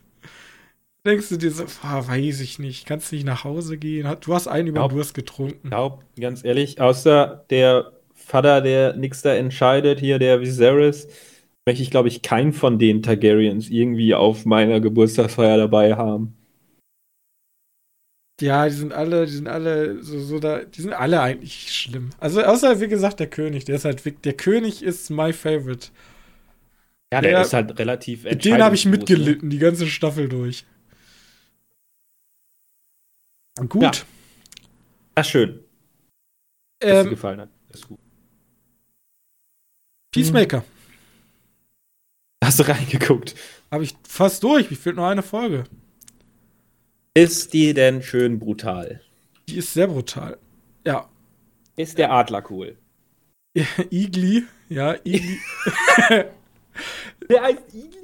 Denkst du dir so, oh, weiß ich nicht, kannst nicht nach Hause gehen? Du hast einen über Durst getrunken. glaub, ganz ehrlich, außer der Vater, der nichts da entscheidet, hier der Viserys, möchte ich, glaube ich, keinen von den Targaryens irgendwie auf meiner Geburtstagsfeier dabei haben. Ja, die sind alle, die sind alle so, so da, die sind alle eigentlich schlimm. Also außer wie gesagt der König, der ist halt der König ist my favorite. Ja, der ist halt relativ Mit denen habe ich ne? mitgelitten, die ganze Staffel durch. Gut. Ja. Ach, schön, dass dir ähm, gefallen hat. Das ist gut. Peacemaker. Hast du reingeguckt? Habe ich fast durch. Mir fehlt nur eine Folge. Ist die denn schön brutal? Die ist sehr brutal. Ja. Ist der Adler cool? Igli. Ja, Igli. Der heißt Igli?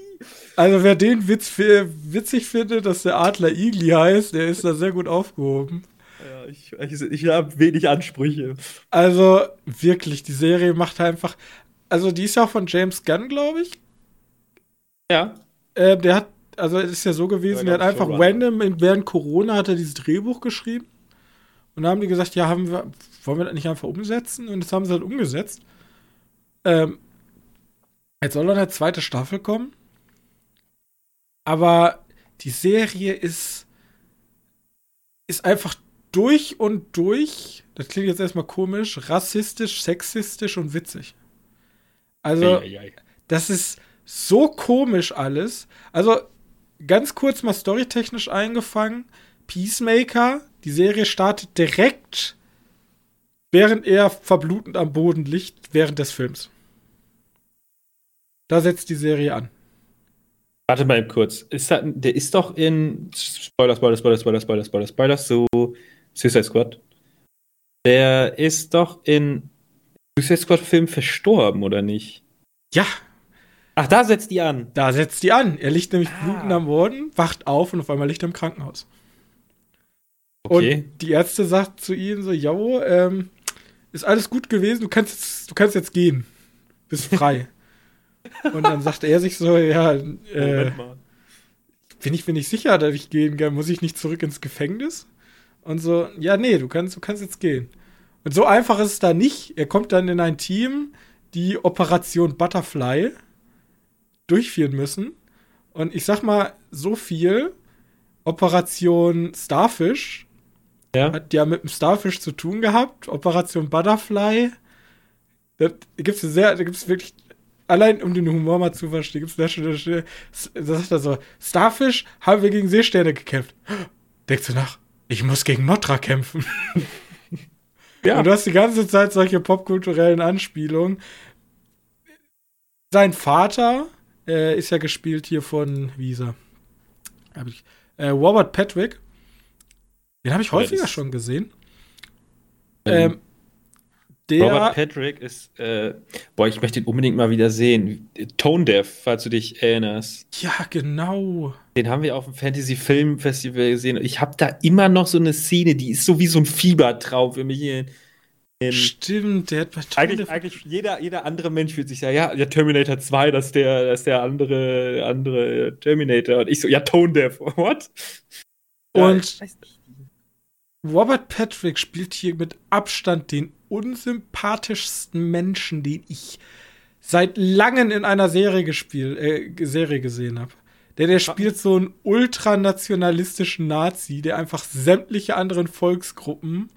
Also wer den Witz fi- witzig findet, dass der Adler Igli heißt, der ist da sehr gut aufgehoben. Ja, ich, ich, ich habe wenig Ansprüche. Also wirklich, die Serie macht einfach. Also die ist ja auch von James Gunn, glaube ich. Ja. Äh, der hat, also es ist ja so gewesen, Ja, der hat einfach random in- während Corona hat er dieses Drehbuch geschrieben. Und dann haben die gesagt, ja, haben wir, wollen wir das nicht einfach umsetzen? Und das haben sie halt umgesetzt. Ähm, jetzt soll dann eine zweite Staffel kommen. Aber die Serie ist, ist einfach durch und durch, das klingt jetzt erstmal komisch, rassistisch, sexistisch und witzig. Also, das ist so komisch alles. Also, ganz kurz mal storytechnisch eingefangen. Peacemaker, die Serie startet direkt, während er verblutend am Boden liegt, während des Films. Da setzt die Serie an. Warte mal eben kurz. Ist da, der ist doch in Spoiler, Spoiler, Spoiler, Spoiler, Spoiler, Spoiler, Spoiler, so Suicide Squad. Der ist doch in Suicide Squad Film verstorben, oder nicht? Ja, Ach, da setzt die an. da setzt die an. Er liegt nämlich Ah. blutend am Boden, wacht auf und auf einmal liegt er im Krankenhaus. Okay. Und die Ärzte sagt zu ihm so, jo, ähm, ist alles gut gewesen, du kannst jetzt, du kannst jetzt gehen. Bist frei. und dann sagt er sich so, ja, äh, Moment mal. bin ich mir nicht sicher, dass ich gehen kann, muss ich nicht zurück ins Gefängnis? Und so, ja, nee, du kannst, du kannst jetzt gehen. Und so einfach ist es da nicht. Er kommt dann in ein Team, die Operation Butterfly durchführen müssen. Und ich sag mal, so viel Operation Starfish Ja. hat ja mit dem Starfish zu tun gehabt. Operation Butterfly. Da gibt's sehr, da gibt's wirklich, allein um den Humor mal zu verstehen, gibt's da schon, da sagt er so, Starfish haben wir gegen Seesterne gekämpft. Denkst du nach, ich muss gegen Motra kämpfen. Ja. Und du hast die ganze Zeit solche popkulturellen Anspielungen. Sein Vater äh, ist ja gespielt hier von, wie hieß er? Ich, äh, Robert Patrick. Den habe ich Ja, häufiger schon gesehen. Ähm, Ähm, der, Robert Patrick ist, äh, boah, ich möchte ihn unbedingt mal wieder sehen. Tone Deaf, falls du dich erinnerst. ja, genau. Den haben wir auf dem Fantasy Film Festival gesehen. Ich habe da immer noch so eine Szene, die ist so wie so ein Fiebertraum für mich. In Stimmt, der hat bei eigentlich, Tode- eigentlich jeder, jeder andere Mensch fühlt sich ja, ja, ja, Terminator 2, das ist der, das ist der andere, andere Terminator. Und ich so, ja, Tone Deaf, what? Und-. Robert Patrick spielt hier mit Abstand den unsympathischsten Menschen, den ich seit langem in einer Serie gespielt, äh, Serie gesehen habe. Der, der spielt so einen ultranationalistischen Nazi, der einfach sämtliche anderen Volksgruppen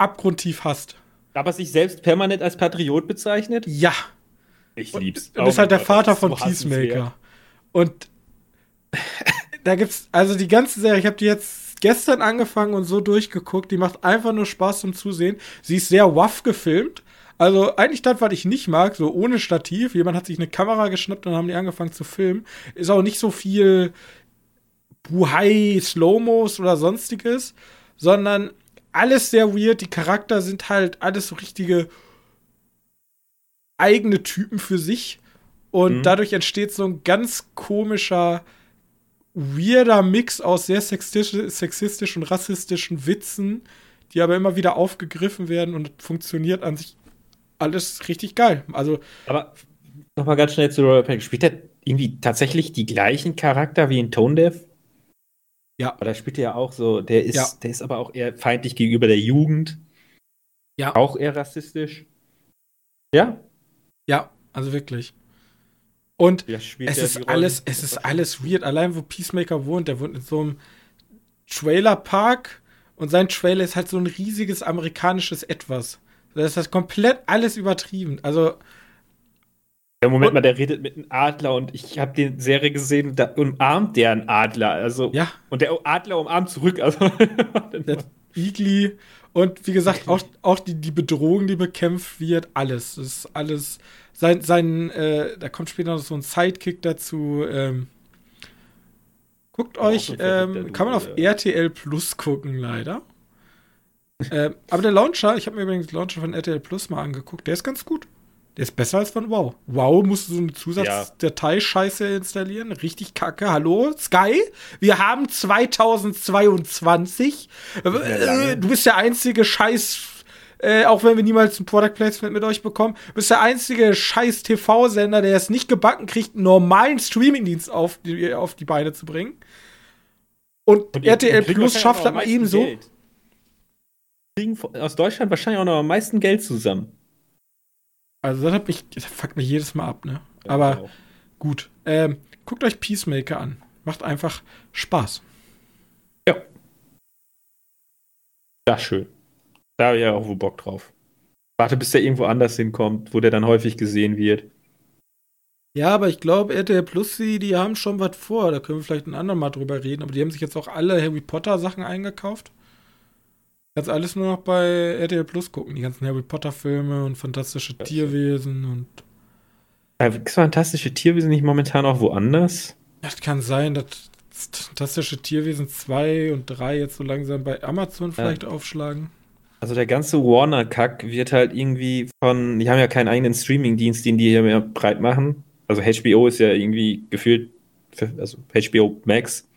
abgrundtief hasst. Aber sich selbst permanent als Patriot bezeichnet? Ja. Ich Und, lieb's. und ist halt der Oh Gott, Vater von. Peacemaker. Und da gibt's, also die ganze Serie, ich habe die jetzt gestern angefangen und so durchgeguckt, die macht einfach nur Spaß zum Zusehen. Sie ist sehr waff gefilmt. Also eigentlich das, was ich nicht mag, so ohne Stativ. Jemand hat sich eine Kamera geschnappt und haben die angefangen zu filmen. Ist auch nicht so viel Buhai, Slow-Mos oder sonstiges, sondern alles sehr weird. Die Charakter sind halt alles so richtige eigene Typen für sich. Und Mhm. dadurch entsteht so ein ganz komischer, weirder Mix aus sehr sexistisch, und rassistischen Witzen, die aber immer wieder aufgegriffen werden und funktioniert an sich alles richtig geil. Also. Aber nochmal ganz schnell zu Royal Pain. Spielt der irgendwie tatsächlich die gleichen Charakter wie in Tone Deaf? Ja. Aber da spielt er ja auch so, der ist, Ja. der ist aber auch eher feindlich gegenüber der Jugend. Ja. Auch eher rassistisch. Ja? Ja, also wirklich. Und es ist alles, es ist alles weird. Allein wo Peacemaker wohnt, der wohnt in so einem Trailerpark und sein Trailer ist halt so ein riesiges amerikanisches Etwas. Das ist halt komplett alles übertrieben. Also, Ja, Moment Und- mal, der redet mit einem Adler und ich habe die Serie gesehen, da umarmt der einen Adler. Also, ja, Und der Adler umarmt zurück. Also, Igli und wie gesagt, auch, auch die, die Bedrohung, die bekämpft wird, alles. Das ist alles. Sein, sein, äh, da kommt später noch so ein Sidekick dazu. Ähm, guckt auch euch, ähm, kann man auf ja. RTL Plus gucken, leider. ähm, aber der Launcher, ich habe mir übrigens den Launcher von RTL Plus mal angeguckt, der ist ganz gut. Ist besser als von Wow. Wow musst du so eine Zusatzdatei-Scheiße installieren. Richtig kacke. Hallo, Sky? Wir haben 2022. mehr Äh, du bist der einzige Scheiß, äh, auch wenn wir niemals ein Product Placement mit euch bekommen, bist der einzige Scheiß TV-Sender, der es nicht gebacken kriegt, einen normalen Streamingdienst auf die, auf die Beine zu bringen. Und, Und RTL Plus schafft das mal ebenso. Geld. Kriegen aus Deutschland wahrscheinlich auch noch am meisten Geld zusammen. Also das hat mich, das fuckt mich jedes Mal ab, ne? Aber Wow. gut. Ähm, guckt euch Peacemaker an. Macht einfach Spaß. Ja. Das ist schön. Da habe ich ja auch wohl Bock drauf. Warte, bis der irgendwo anders hinkommt, wo der dann häufig gesehen wird. Ja, aber ich glaube, RTL Plus, die, die haben schon was vor. Da können wir vielleicht ein andermal drüber reden. Aber die haben sich jetzt auch alle Harry Potter Sachen eingekauft. Kannst alles nur noch bei RTL Plus gucken. Die ganzen Harry Potter Filme und fantastische Ja, Tierwesen und. Äh, Gibt's fantastische Tierwesen nicht momentan auch woanders? Das kann sein, dass fantastische Tierwesen 2 und 3 jetzt so langsam bei Amazon vielleicht aufschlagen. Also der ganze Warner-Kack wird halt irgendwie von, die haben ja keinen eigenen Streaming-Dienst, den die hier mehr breit machen. Also HBO ist ja irgendwie gefühlt, also HBO Max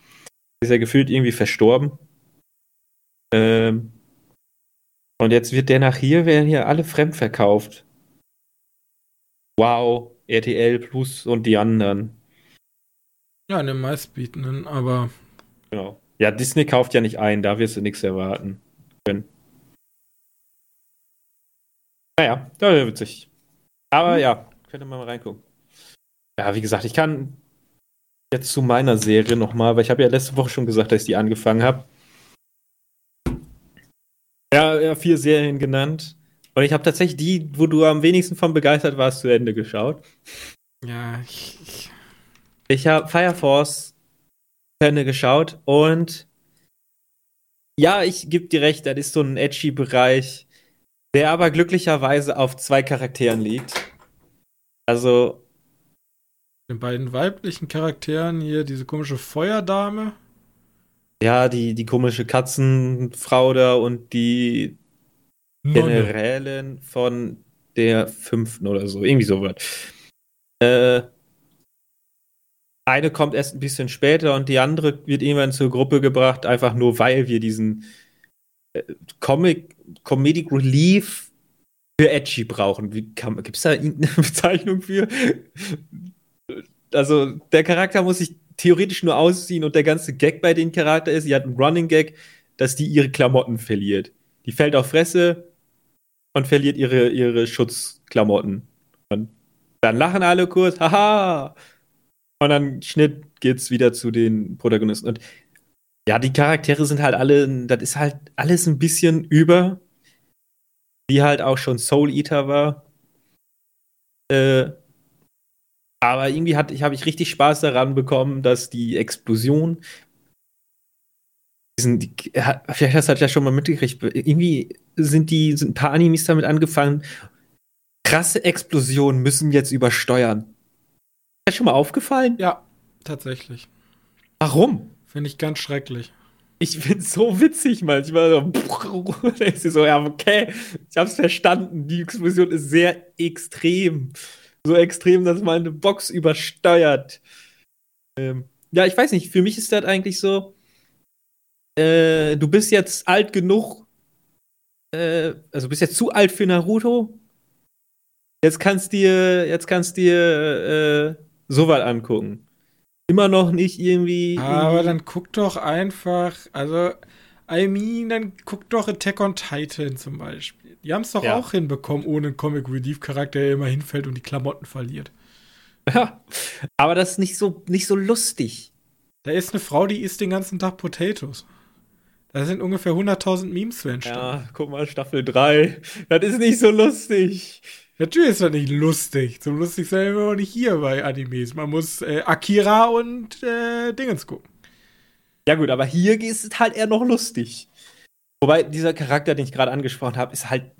ist ja gefühlt irgendwie verstorben. Ähm, und jetzt wird der nach hier, werden hier alle fremd verkauft. Wow, RTL Plus und die anderen. Ja, in den meistbietenden, aber Genau. Ja, Disney kauft ja nicht ein, da wirst du nichts erwarten können. Naja, das wäre witzig. Aber ja, könnte man mal reingucken. Ja, wie gesagt, ich kann jetzt zu meiner Serie nochmal, weil ich habe ja letzte Woche schon gesagt, dass ich die angefangen habe. Ja, ja, vier Serien genannt. Und ich habe tatsächlich die, wo du am wenigsten von begeistert warst, zu Ende geschaut. ja, ich, ich Ich habe Fire Force zu Ende geschaut und ja, ich gebe dir recht, das ist so ein edgy Bereich, der aber glücklicherweise auf zwei Charakteren liegt. Also, den beiden weiblichen Charakteren hier, diese komische Feuerdame. Ja, die, die komische Katzenfrau da und die Generälin von der fünften oder so, irgendwie sowas. Äh, eine kommt erst ein bisschen später und die andere wird irgendwann zur Gruppe gebracht, einfach nur weil wir diesen äh, Comic, Comedic Relief für Edgy brauchen. Gibt es da irgendeine Bezeichnung für? Also, der Charakter muss sich theoretisch nur ausziehen und der ganze Gag bei dem Charakter ist, sie hat einen Running Gag, dass die ihre Klamotten verliert. Die fällt auf Fresse und verliert ihre, ihre Schutzklamotten. Und dann lachen alle kurz, haha! Und dann Schnitt geht's wieder zu den Protagonisten. Und ja, die Charaktere sind halt alle, das ist halt alles ein bisschen über, wie halt auch schon Soul Eater war. Äh, aber irgendwie ich, habe ich richtig Spaß daran bekommen, dass die Explosion, diesen, die, vielleicht hast du das ja schon mal mitgekriegt, irgendwie sind die, sind ein paar Animes damit angefangen, krasse Explosionen müssen jetzt übersteuern. Ist das schon mal aufgefallen? Ja, tatsächlich. Warum? Finde ich ganz schrecklich. Ich find's so witzig manchmal. So, denkst du so, ja, okay, ich hab's verstanden. Die Explosion ist sehr extrem. So extrem, dass man eine Box übersteuert. Ähm, ja, ich weiß nicht, für mich ist das eigentlich so, äh, du bist jetzt alt genug, äh, also bist jetzt zu alt für Naruto, Jetzt kannst dir, jetzt kannst dir äh, sowas angucken. Immer noch nicht irgendwie. Aber irgendwie dann guck doch einfach, also, I mean, dann guck doch Attack on Titan zum Beispiel. Die haben es doch Ja. auch hinbekommen, ohne einen Comic Relief Charakter, der immer hinfällt und die Klamotten verliert. Ja, aber das ist nicht so, nicht so lustig. Da ist eine Frau, die isst den ganzen Tag Potatoes. Da sind ungefähr 100.000 Memes für entstanden. Ja, guck mal, Staffel 3. Das ist nicht so lustig. Natürlich ist das nicht lustig. So lustig sein wir auch nicht hier bei Animes. Man muss äh, Akira und äh, Dingens gucken. Ja, gut, aber hier ist es halt eher noch lustig. Wobei dieser Charakter, den ich gerade angesprochen habe, ist halt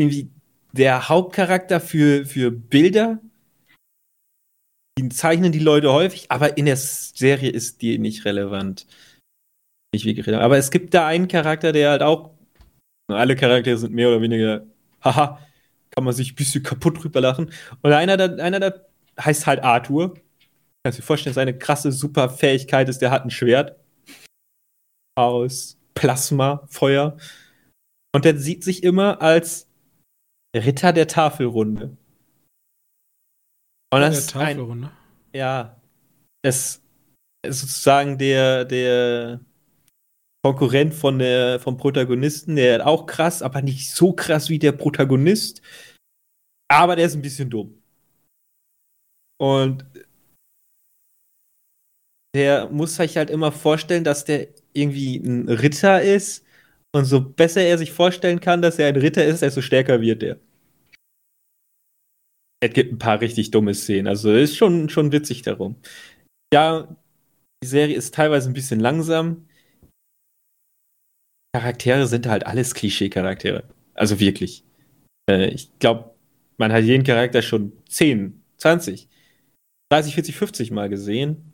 irgendwie der Hauptcharakter für, für Bilder. Die zeichnen die Leute häufig, aber in der Serie ist die nicht relevant. Nicht wirklich relevant. Aber es gibt da einen Charakter, der halt auch. Alle Charaktere sind mehr oder weniger. Haha, kann man sich ein bisschen kaputt drüber lachen. Und einer, da, einer da heißt halt Arthur. Kannst du dir vorstellen, seine krasse Superfähigkeit ist, der hat ein Schwert aus Plasma, Feuer. Und der sieht sich immer als Ritter der Tafelrunde. Und das der ist ein, Tafelrunde. ja, es ist sozusagen der, der Konkurrent von der, vom Protagonisten, der auch krass, aber nicht so krass wie der Protagonist. Aber der ist ein bisschen dumm. Und der muss sich halt immer vorstellen, dass der irgendwie ein Ritter ist. Und so besser er sich vorstellen kann, dass er ein Ritter ist, desto stärker wird der. Es gibt ein paar richtig dumme Szenen. Also ist schon, schon witzig darum. Ja, die Serie ist teilweise ein bisschen langsam. Charaktere sind halt alles Klischee-Charaktere. Also wirklich. Äh, ich glaube, man hat jeden Charakter schon 10, 20, 30, 40, 50 Mal gesehen.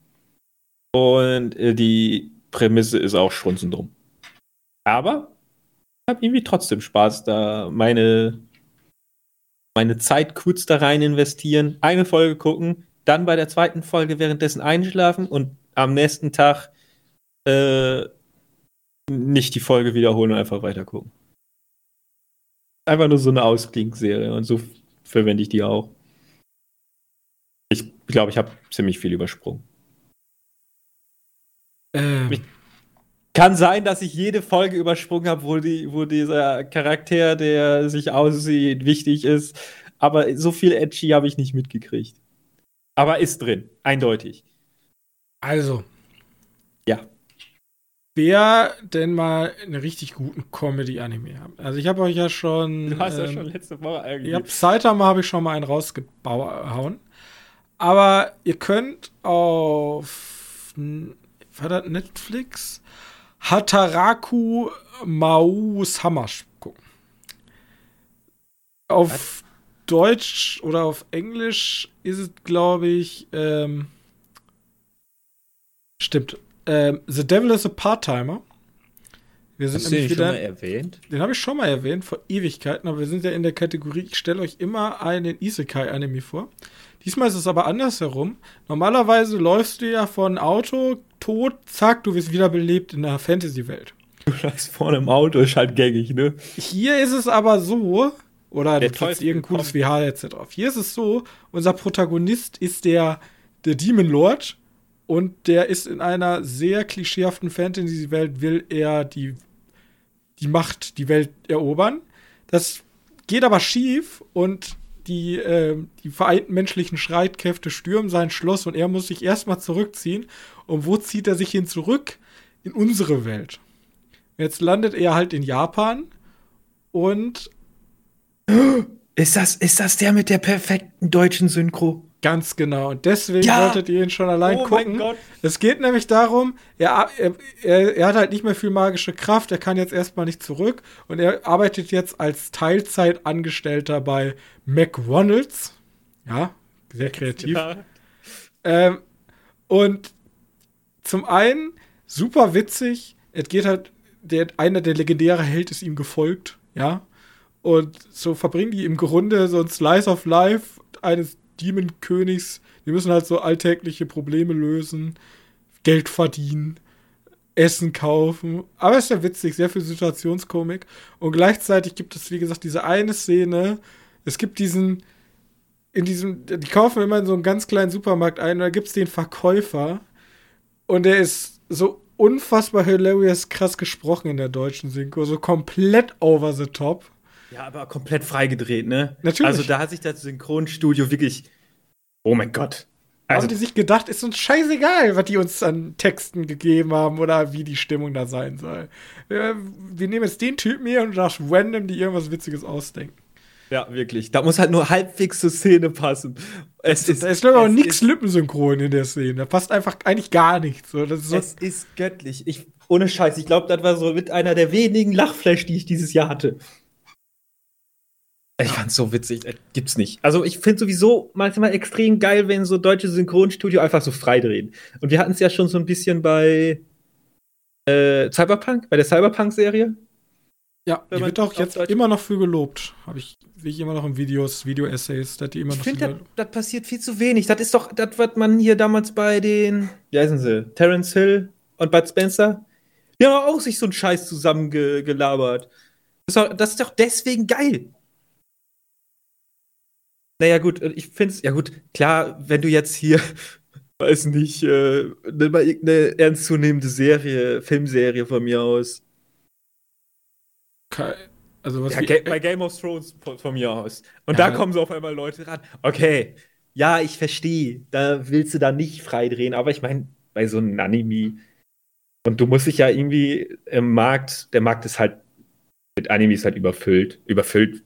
Und äh, die Prämisse ist auch strunzendumm. Aber ich habe irgendwie trotzdem Spaß, da meine, meine Zeit kurz da rein investieren, eine Folge gucken, dann bei der zweiten Folge währenddessen einschlafen und am nächsten Tag äh, nicht die Folge wiederholen und einfach weiter gucken. Einfach nur so eine Ausklingserie und so verwende ich die auch. Ich glaube, ich habe ziemlich viel übersprungen. Ich- Kann sein, dass ich jede Folge übersprungen habe, wo, die, wo dieser Charakter, der sich aussieht, wichtig ist. Aber so viel Edgy habe ich nicht mitgekriegt. Aber ist drin, eindeutig. also, Ja. wer denn mal einen richtig guten Comedy-Anime haben? Also, ich habe euch ja schon. ähm, letzte Woche eigentlich. Ja, Saitama habe ich schon mal einen rausgehauen. Aber ihr könnt auf war das Netflix Hataraku Mau Samash gucken. Auf Deutsch oder auf Englisch ist es, glaube ich, ähm, stimmt. Ähm, The Devil is a Part-Timer. Wir sind Hast du den nämlich schon wieder mal erwähnt? den habe ich schon mal erwähnt, vor Ewigkeiten, aber wir sind ja in der Kategorie, ich stelle euch immer einen Isekai-Anime vor. Diesmal ist es aber andersherum. Normalerweise läufst du ja von Auto, tot, zack, du wirst wiederbelebt in der Fantasy-Welt. Du bleibst vorne im Auto, ist halt gängig, ne? Hier ist es aber so, oder Der du kriegst irgendein cooles kommt. VH-Headset drauf. Hier ist es so, unser Protagonist ist der, der Demon Lord und der ist in einer sehr klischeehaften Fantasy-Welt, will er die, die Macht, die Welt erobern. Das geht aber schief und die, ähm, die vereinten menschlichen Streitkräfte stürmen sein Schloss und er muss sich erstmal zurückziehen. Und wo zieht er sich hin zurück? In unsere Welt. Jetzt landet er halt in Japan und Ist das, ist das der mit der perfekten deutschen Synchro? Ganz genau. Und deswegen Ja! solltet ihr ihn schon allein Oh gucken. Es geht nämlich darum, er, er, er, er hat halt nicht mehr viel magische Kraft, er kann jetzt erstmal nicht zurück und er arbeitet jetzt als Teilzeitangestellter bei McDonalds. Ja, sehr kreativ. Ja. Ähm, und zum einen super witzig, es geht halt, der, einer der legendäre Held ist ihm gefolgt, ja. Und so verbringen die im Grunde so ein Slice of Life eines Demon-Königs. Die müssen halt so alltägliche Probleme lösen, Geld verdienen, Essen kaufen. Aber es ist ja witzig, sehr viel Situationskomik. Und gleichzeitig gibt es, wie gesagt, diese eine Szene. Es gibt diesen, in diesem, die kaufen immer in so einem ganz kleinen Supermarkt ein und da gibt es den Verkäufer und der ist so unfassbar hilarious krass gesprochen in der deutschen Synchro, so komplett over the top. Ja, aber komplett freigedreht, ne? Natürlich. Also da hat sich das Synchronstudio wirklich. Oh mein Gott. Also, haben die sich gedacht, ist uns scheißegal, was die uns an Texten gegeben haben oder wie die Stimmung da sein soll. Wir, wir nehmen jetzt den Typen hier und das random, die irgendwas Witziges ausdenken. Ja, wirklich. Da muss halt nur halbwegs zur Szene passen. Es ist, da ist, glaube ich, auch nichts lippensynchron in der Szene. Da passt einfach eigentlich gar nichts. So, ist so es ist göttlich. Ich, ohne Scheiß, ich glaube, das war so mit einer der wenigen Lachflash, die ich dieses Jahr hatte. Ich fand's so witzig, das gibt's nicht. Also ich finde sowieso manchmal extrem geil, wenn so deutsche Synchronstudio einfach so frei drehen. Und wir hatten es ja schon so ein bisschen bei äh, Cyberpunk, bei der Cyberpunk-Serie. Ja, die wird auch jetzt Deutsch immer noch für gelobt. Habe ich, sehe ich immer noch in Videos, Video-Essays, dass die immer ich noch. Ich finde, das, passiert viel zu wenig. Das ist doch das, was man hier damals bei den, wie heißen sie, Terence Hill und Bud Spencer, die haben auch sich so einen Scheiß zusammengelabert. Das, das ist doch deswegen geil. Naja, gut, ich finde es, ja gut, klar, wenn du jetzt hier, weiß nicht, äh, nimm mal irgendeine ernstzunehmende Serie, Filmserie von mir aus. Also was ja, wie, bei Game of Thrones von, von mir aus. Und ja. da kommen so auf einmal Leute ran. Okay, ja, ich verstehe, da willst du da nicht freidrehen, aber ich meine, bei so einem Anime. Und du musst dich ja irgendwie im Markt, der Markt ist halt mit Animes halt überfüllt, überfüllt,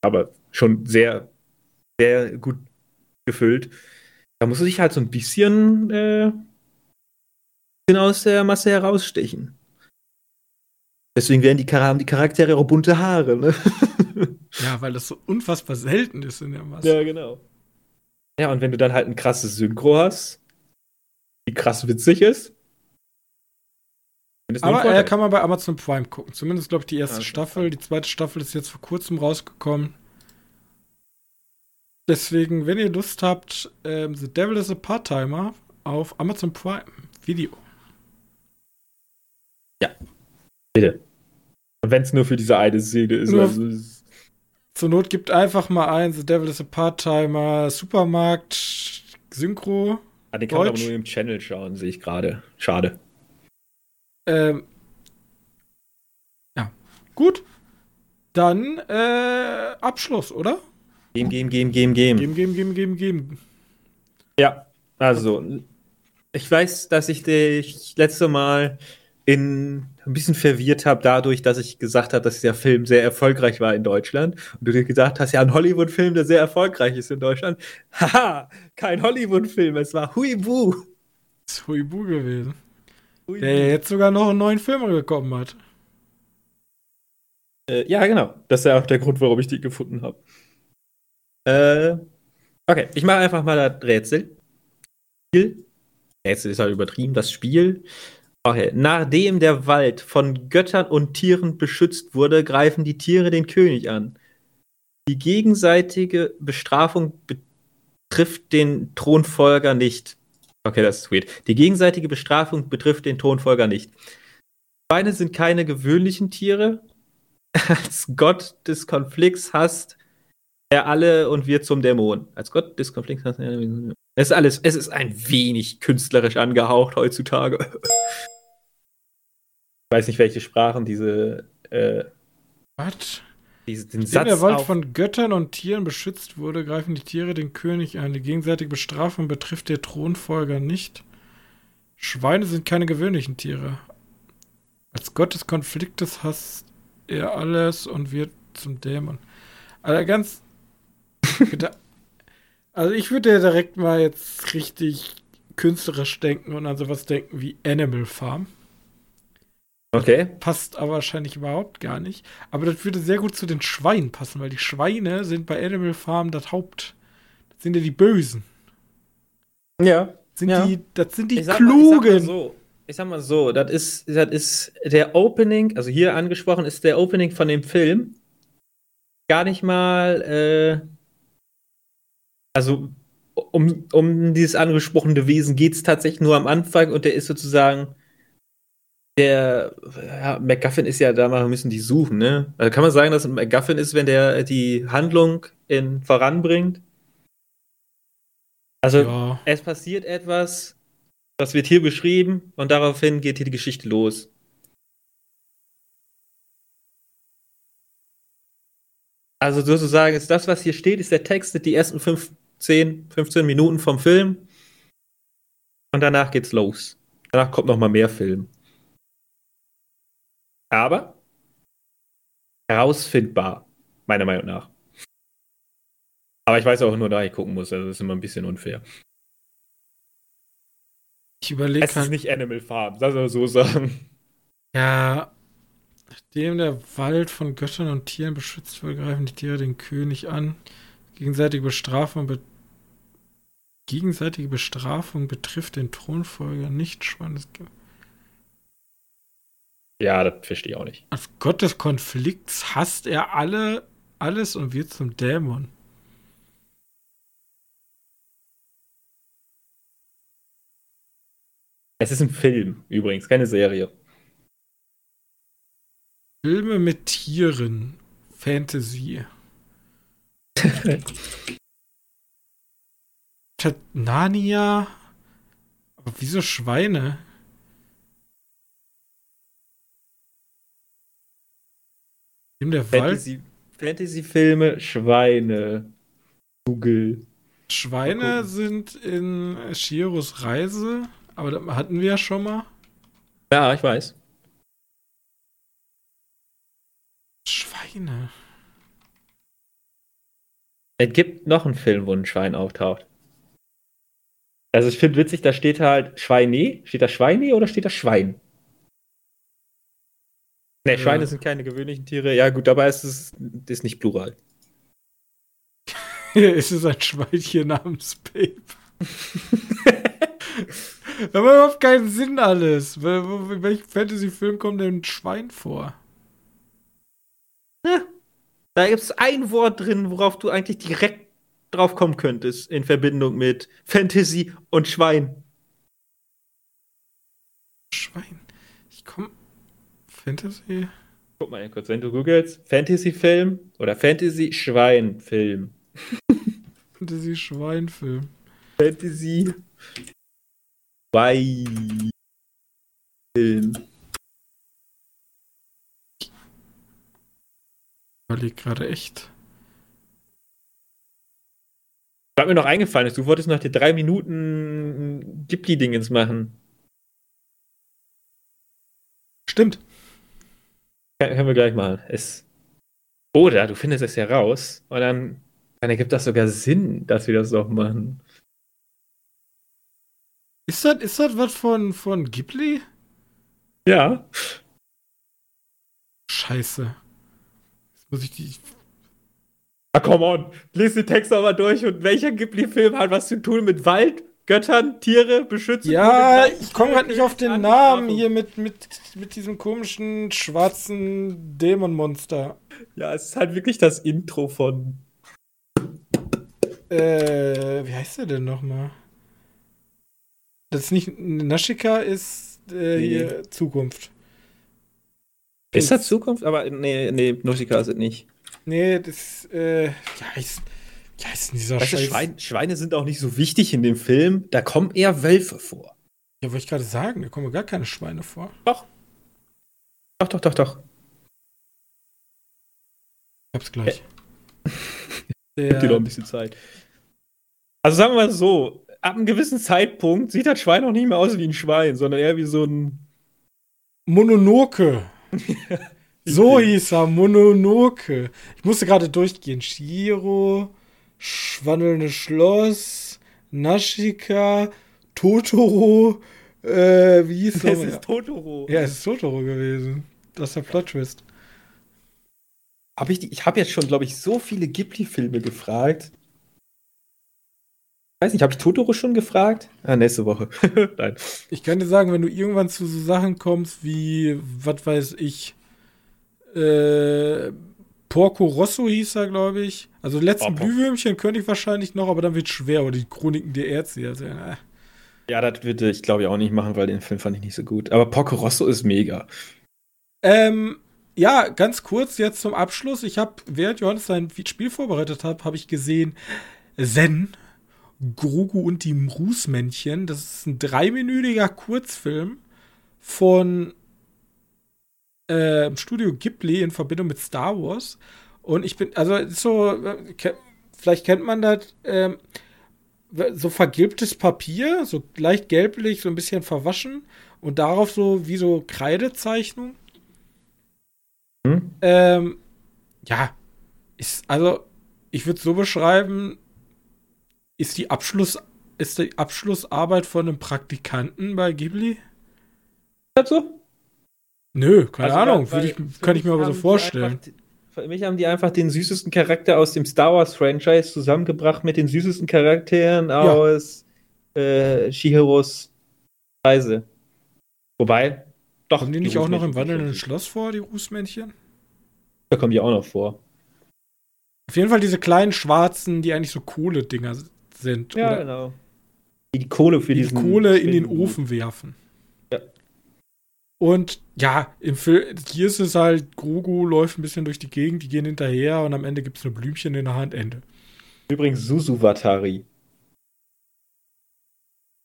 aber schon sehr sehr gut gefüllt. Da muss du sich halt so ein bisschen, äh, aus der Masse herausstechen. Deswegen werden die, haben die Charaktere auch bunte Haare, ne? ja, weil das so unfassbar selten ist in der Masse. Ja, genau. Ja, und wenn du dann halt ein krasses Synchro hast, die krass witzig ist. Aber er kann man bei Amazon Prime gucken. Zumindest, glaube ich, die erste ja, Staffel. Die zweite Staffel ist jetzt vor kurzem rausgekommen. Deswegen, wenn ihr Lust habt, ähm, The Devil is a Part-Timer auf Amazon Prime Video. Ja. Bitte. Und wenn es nur für diese eine Szene ist. Nur, also zur Not gibt einfach mal ein The Devil is a Part-Timer Supermarkt Synchro. Ah, den kann man aber nur im Channel schauen, sehe ich gerade. Schade. Ähm, ja. Gut. Dann äh, Abschluss, oder? Game, Game, Game, Game, Game. Game, Game, Game, Game, Game. Ja, also, ich weiß, dass ich dich letzte Mal in, ein bisschen verwirrt habe dadurch, dass ich gesagt habe, dass der Film sehr erfolgreich war in Deutschland. Und du dir gesagt hast, ja, ein Hollywood-Film, der sehr erfolgreich ist in Deutschland. Haha, kein Hollywood-Film, es war Huibu. Das ist Huibu gewesen. Huibu. Der jetzt sogar noch einen neuen Film bekommen hat. Äh, ja, genau. Das ist ja auch der Grund, warum ich die gefunden habe. Äh, okay, ich mache einfach mal das Rätsel. Spiel. Rätsel ist halt übertrieben, das Spiel. Okay. Nachdem der Wald von Göttern und Tieren beschützt wurde, greifen die Tiere den König an. Die gegenseitige Bestrafung betrifft den Thronfolger nicht. Okay, das ist weird. Die gegenseitige Bestrafung betrifft den Thronfolger nicht. Schweine sind keine gewöhnlichen Tiere. Als Gott des Konflikts hasst er alle und wird zum Dämon. Als Gott des Konflikts. Es ist alles, es ist ein wenig künstlerisch angehaucht heutzutage. Ich weiß nicht, welche Sprachen diese. Äh, Was? Diese, den Satz der Wald von Göttern und Tieren beschützt wurde, greifen die Tiere den König an. Die gegenseitige Bestrafung betrifft der Thronfolger nicht. Schweine sind keine gewöhnlichen Tiere. Als Gott des Konfliktes hasst er alles und wird zum Dämon. Also ganz also ich würde ja direkt mal jetzt richtig künstlerisch denken und an sowas denken wie Animal Farm. Okay. Passt aber wahrscheinlich überhaupt gar nicht. Aber das würde sehr gut zu den Schweinen passen, weil die Schweine sind bei Animal Farm das Haupt. Das sind ja die Bösen. Ja. Sind ja. Die, das sind die ich Klugen. Mal, ich sag mal so, ich sag mal so, das ist, das ist der Opening, also hier angesprochen ist der Opening von dem Film. Gar nicht mal äh, also um, um dieses angesprochene Wesen geht es tatsächlich nur am Anfang und der ist sozusagen der ja, MacGuffin ist ja da mal müssen die suchen, ne? Also kann man sagen, dass MacGuffin ist, wenn der die Handlung in voranbringt? Also Ja. es passiert etwas, das wird hier beschrieben und daraufhin geht hier die Geschichte los. Also sozusagen ist das, was hier steht, ist der Text, sind die ersten 15, 15 Minuten vom Film und danach geht's los. Danach kommt noch mal mehr Film. Aber herausfindbar, meiner Meinung nach. Aber ich weiß auch nur, da ich gucken muss, also das ist immer ein bisschen unfair. Ich überlege Es ist nicht Animal Farm, das soll so sagen. ja, nachdem der Wald von Göttern und Tieren beschützt wird, greifen die Tiere den König an. Gegenseitige Bestrafung, be gegenseitige Bestrafung betrifft den Thronfolger nicht Schwannes. Ja, das verstehe ich auch nicht. Als Gott des Konflikts hasst er alle, alles und wird zum Dämon. Es ist ein Film, übrigens, keine Serie. Filme mit Tieren. Fantasy. Narnia. Aber wieso Schweine? In der. Fantasy, Fantasy-Filme, Schweine. Google. Schweine sind in Shiros Reise. Aber das hatten wir ja schon mal. Ja, ich weiß. Schweine. Es gibt noch einen Film, wo ein Schwein auftaucht. Also ich finde witzig, da steht halt Schweine. Steht da Schweine oder steht da Schwein? Ne. Schweine sind keine gewöhnlichen Tiere. Ja, gut, dabei ist es das ist nicht plural. Hier ist es ein Schweinchen namens Babe. Aber überhaupt keinen Sinn alles. In welchem Fantasy-Film kommt denn ein Schwein vor? Da gibt es ein Wort drin, worauf du eigentlich direkt drauf kommen könntest in Verbindung mit Fantasy und Schwein. Schwein. Ich komm. Fantasy? Guck mal hier kurz, wenn du googelst, Fantasy-Film oder Fantasy-Schwein-Film. Fantasy-Schweinfilm. Fantasy Schwein Film. Überleg gerade echt. Was mir noch eingefallen ist, du wolltest noch die drei Minuten Ghibli-Dingens machen. Stimmt. Kann- Können wir gleich mal. Es Oder du findest es ja raus und dann, dann ergibt das sogar Sinn, dass wir das doch machen. Ist das, ist das was von, von Ghibli? Ja. Scheiße. Jetzt muss ich die. Ah, come on. Lies den Text aber durch und welcher Ghibli-Film hat was zu tun mit Wald, Göttern, Tiere, beschützen? Ja, ich komme gerade nicht auf den Namen hier mit, mit, mit diesem komischen schwarzen Dämonmonster. Ja, es ist halt wirklich das Intro von. Äh, wie heißt der denn nochmal? Das ist nicht. Nashika ist äh, Nee. hier Zukunft. Ist das Zukunft? Aber nee, nee, Nausicaa ist es nicht. Nee, das, äh, heißt, wie heißt denn dieser Weißt Scheiß? Schwein, Schweine sind auch nicht so wichtig in dem Film. Da kommen eher Wölfe vor. Ja, wollte ich gerade sagen, da kommen gar keine Schweine vor. Doch. Doch, doch, doch, doch. Ich hab's gleich. Gib dir noch ein Der, bisschen Zeit. Also sagen wir mal so, ab einem gewissen Zeitpunkt sieht das Schwein auch nicht mehr aus wie ein Schwein, sondern eher wie so ein. Mononoke. So hieß er, Mononoke. Ich musste gerade durchgehen. Shiro, Schwandelnde Schloss, Nashika, Totoro, äh, wie hieß Es er? ist Totoro. Ja, es ist Totoro gewesen. Das ist der Plot-Twist. Hab ich die- ich habe jetzt schon, glaube ich, so viele Ghibli-Filme gefragt. Weiß nicht, habe ich Totoro schon gefragt? Ah, nächste Woche. Nein. Ich kann dir sagen, wenn du irgendwann zu so Sachen kommst wie, was weiß ich, äh, Porco Rosso hieß er, glaube ich. Also die letzten Oh, Por- Glühwürmchen könnte ich wahrscheinlich noch, aber dann wird schwer. Oder die Chroniken der Ärzte. Also, äh. Ja, das würde ich, glaube ich, auch nicht machen, weil den Film fand ich nicht so gut. Aber Porco Rosso ist mega. Ähm, ja, ganz kurz jetzt zum Abschluss. Ich habe, während Johannes sein Spiel vorbereitet hat, habe ich gesehen, Zen, Grogu und die Rußmännchen. Das ist ein dreiminütiger Kurzfilm von äh, Studio Ghibli in Verbindung mit Star Wars. Und ich bin, also so, äh, vielleicht kennt man das, äh, so vergilbtes Papier, so leicht gelblich, so ein bisschen verwaschen und darauf so wie so Kreidezeichnung. Hm? Ähm, ja, ist, also, ich würde es so beschreiben, ist die Abschluss, ist die Abschlussarbeit von einem Praktikanten bei Ghibli? Ist das so? Nö, keine also, Ahnung, weil, ich, kann ich mir aber so vorstellen. Für mich haben die einfach den süßesten Charakter aus dem Star Wars Franchise zusammengebracht mit den süßesten Charakteren ja. aus äh, Shihiros Reise. Wobei, doch. Kommen die nicht auch noch im wandelnden Schloss vor, die Rußmännchen? Da kommen die auch noch vor. Auf jeden Fall diese kleinen schwarzen, die eigentlich so Kohle-Dinger sind. Ja, genau. Die die Kohle für die diesen. Die Kohle in den Ofen werfen. Und ja, im Film, hier ist es halt, Grogu läuft ein bisschen durch die Gegend, die gehen hinterher und am Ende gibt es nur Blümchen in der Hand, Ende. Übrigens Susuwatari.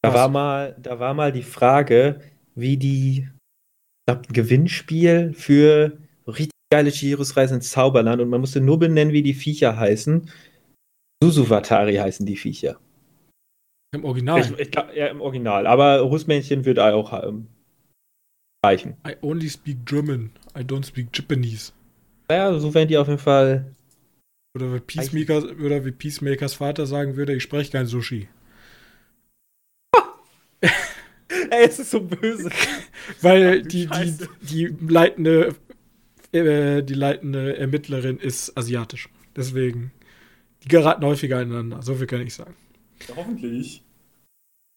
Da war, mal, da war mal die Frage, wie die, ich glaube, ein Gewinnspiel für richtig geile Chihiros Reise ins Zauberland und man musste nur benennen, wie die Viecher heißen. Susuwatari heißen die Viecher. Im Original? Ich, ich glaub, ja, im Original. Aber Russmännchen wird auch ähm, reichen. I only speak German. I don't speak Japanese. Naja, so werden die auf jeden Fall. Oder wie, Peacemaker, oder wie Peacemakers Vater sagen würde, ich spreche kein Sushi. Ey, es ist so böse. Weil die, die, die leitende äh, die leitende Ermittlerin ist asiatisch. Deswegen, die geraten häufiger ineinander. So viel kann ich sagen. Hoffentlich.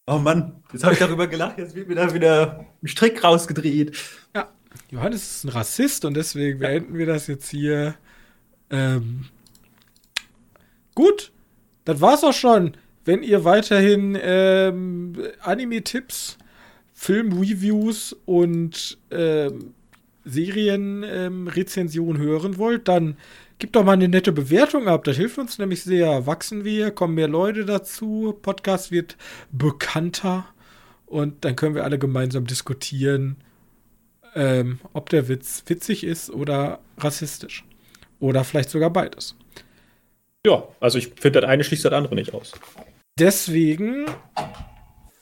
Oh Mann, jetzt habe ich darüber gelacht, jetzt wird mir da wieder ein Strick rausgedreht. Ja, Johannes ist ein Rassist und deswegen beenden wir das jetzt hier. Ähm, gut, das war's auch schon. Wenn ihr weiterhin ähm, Anime-Tipps, Film-Reviews und ähm, Serienrezension ähm, hören wollt, dann gebt doch mal eine nette Bewertung ab. Das hilft uns nämlich sehr. Wachsen wir, kommen mehr Leute dazu, Podcast wird bekannter und dann können wir alle gemeinsam diskutieren, ähm, ob der Witz witzig ist oder rassistisch. Oder vielleicht sogar beides. Ja, also ich finde, das eine schließt das andere nicht aus. Deswegen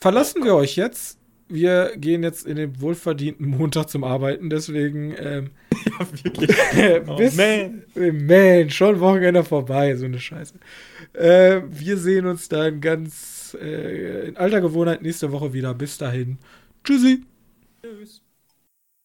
verlassen wir euch jetzt wir gehen jetzt in den wohlverdienten Montag zum Arbeiten, deswegen. Ähm, ja, wirklich. oh, bis, man. man, schon Wochenende vorbei, so eine Scheiße. Äh, wir sehen uns dann ganz äh, in alter Gewohnheit nächste Woche wieder. Bis dahin. Tschüssi. Tschüss.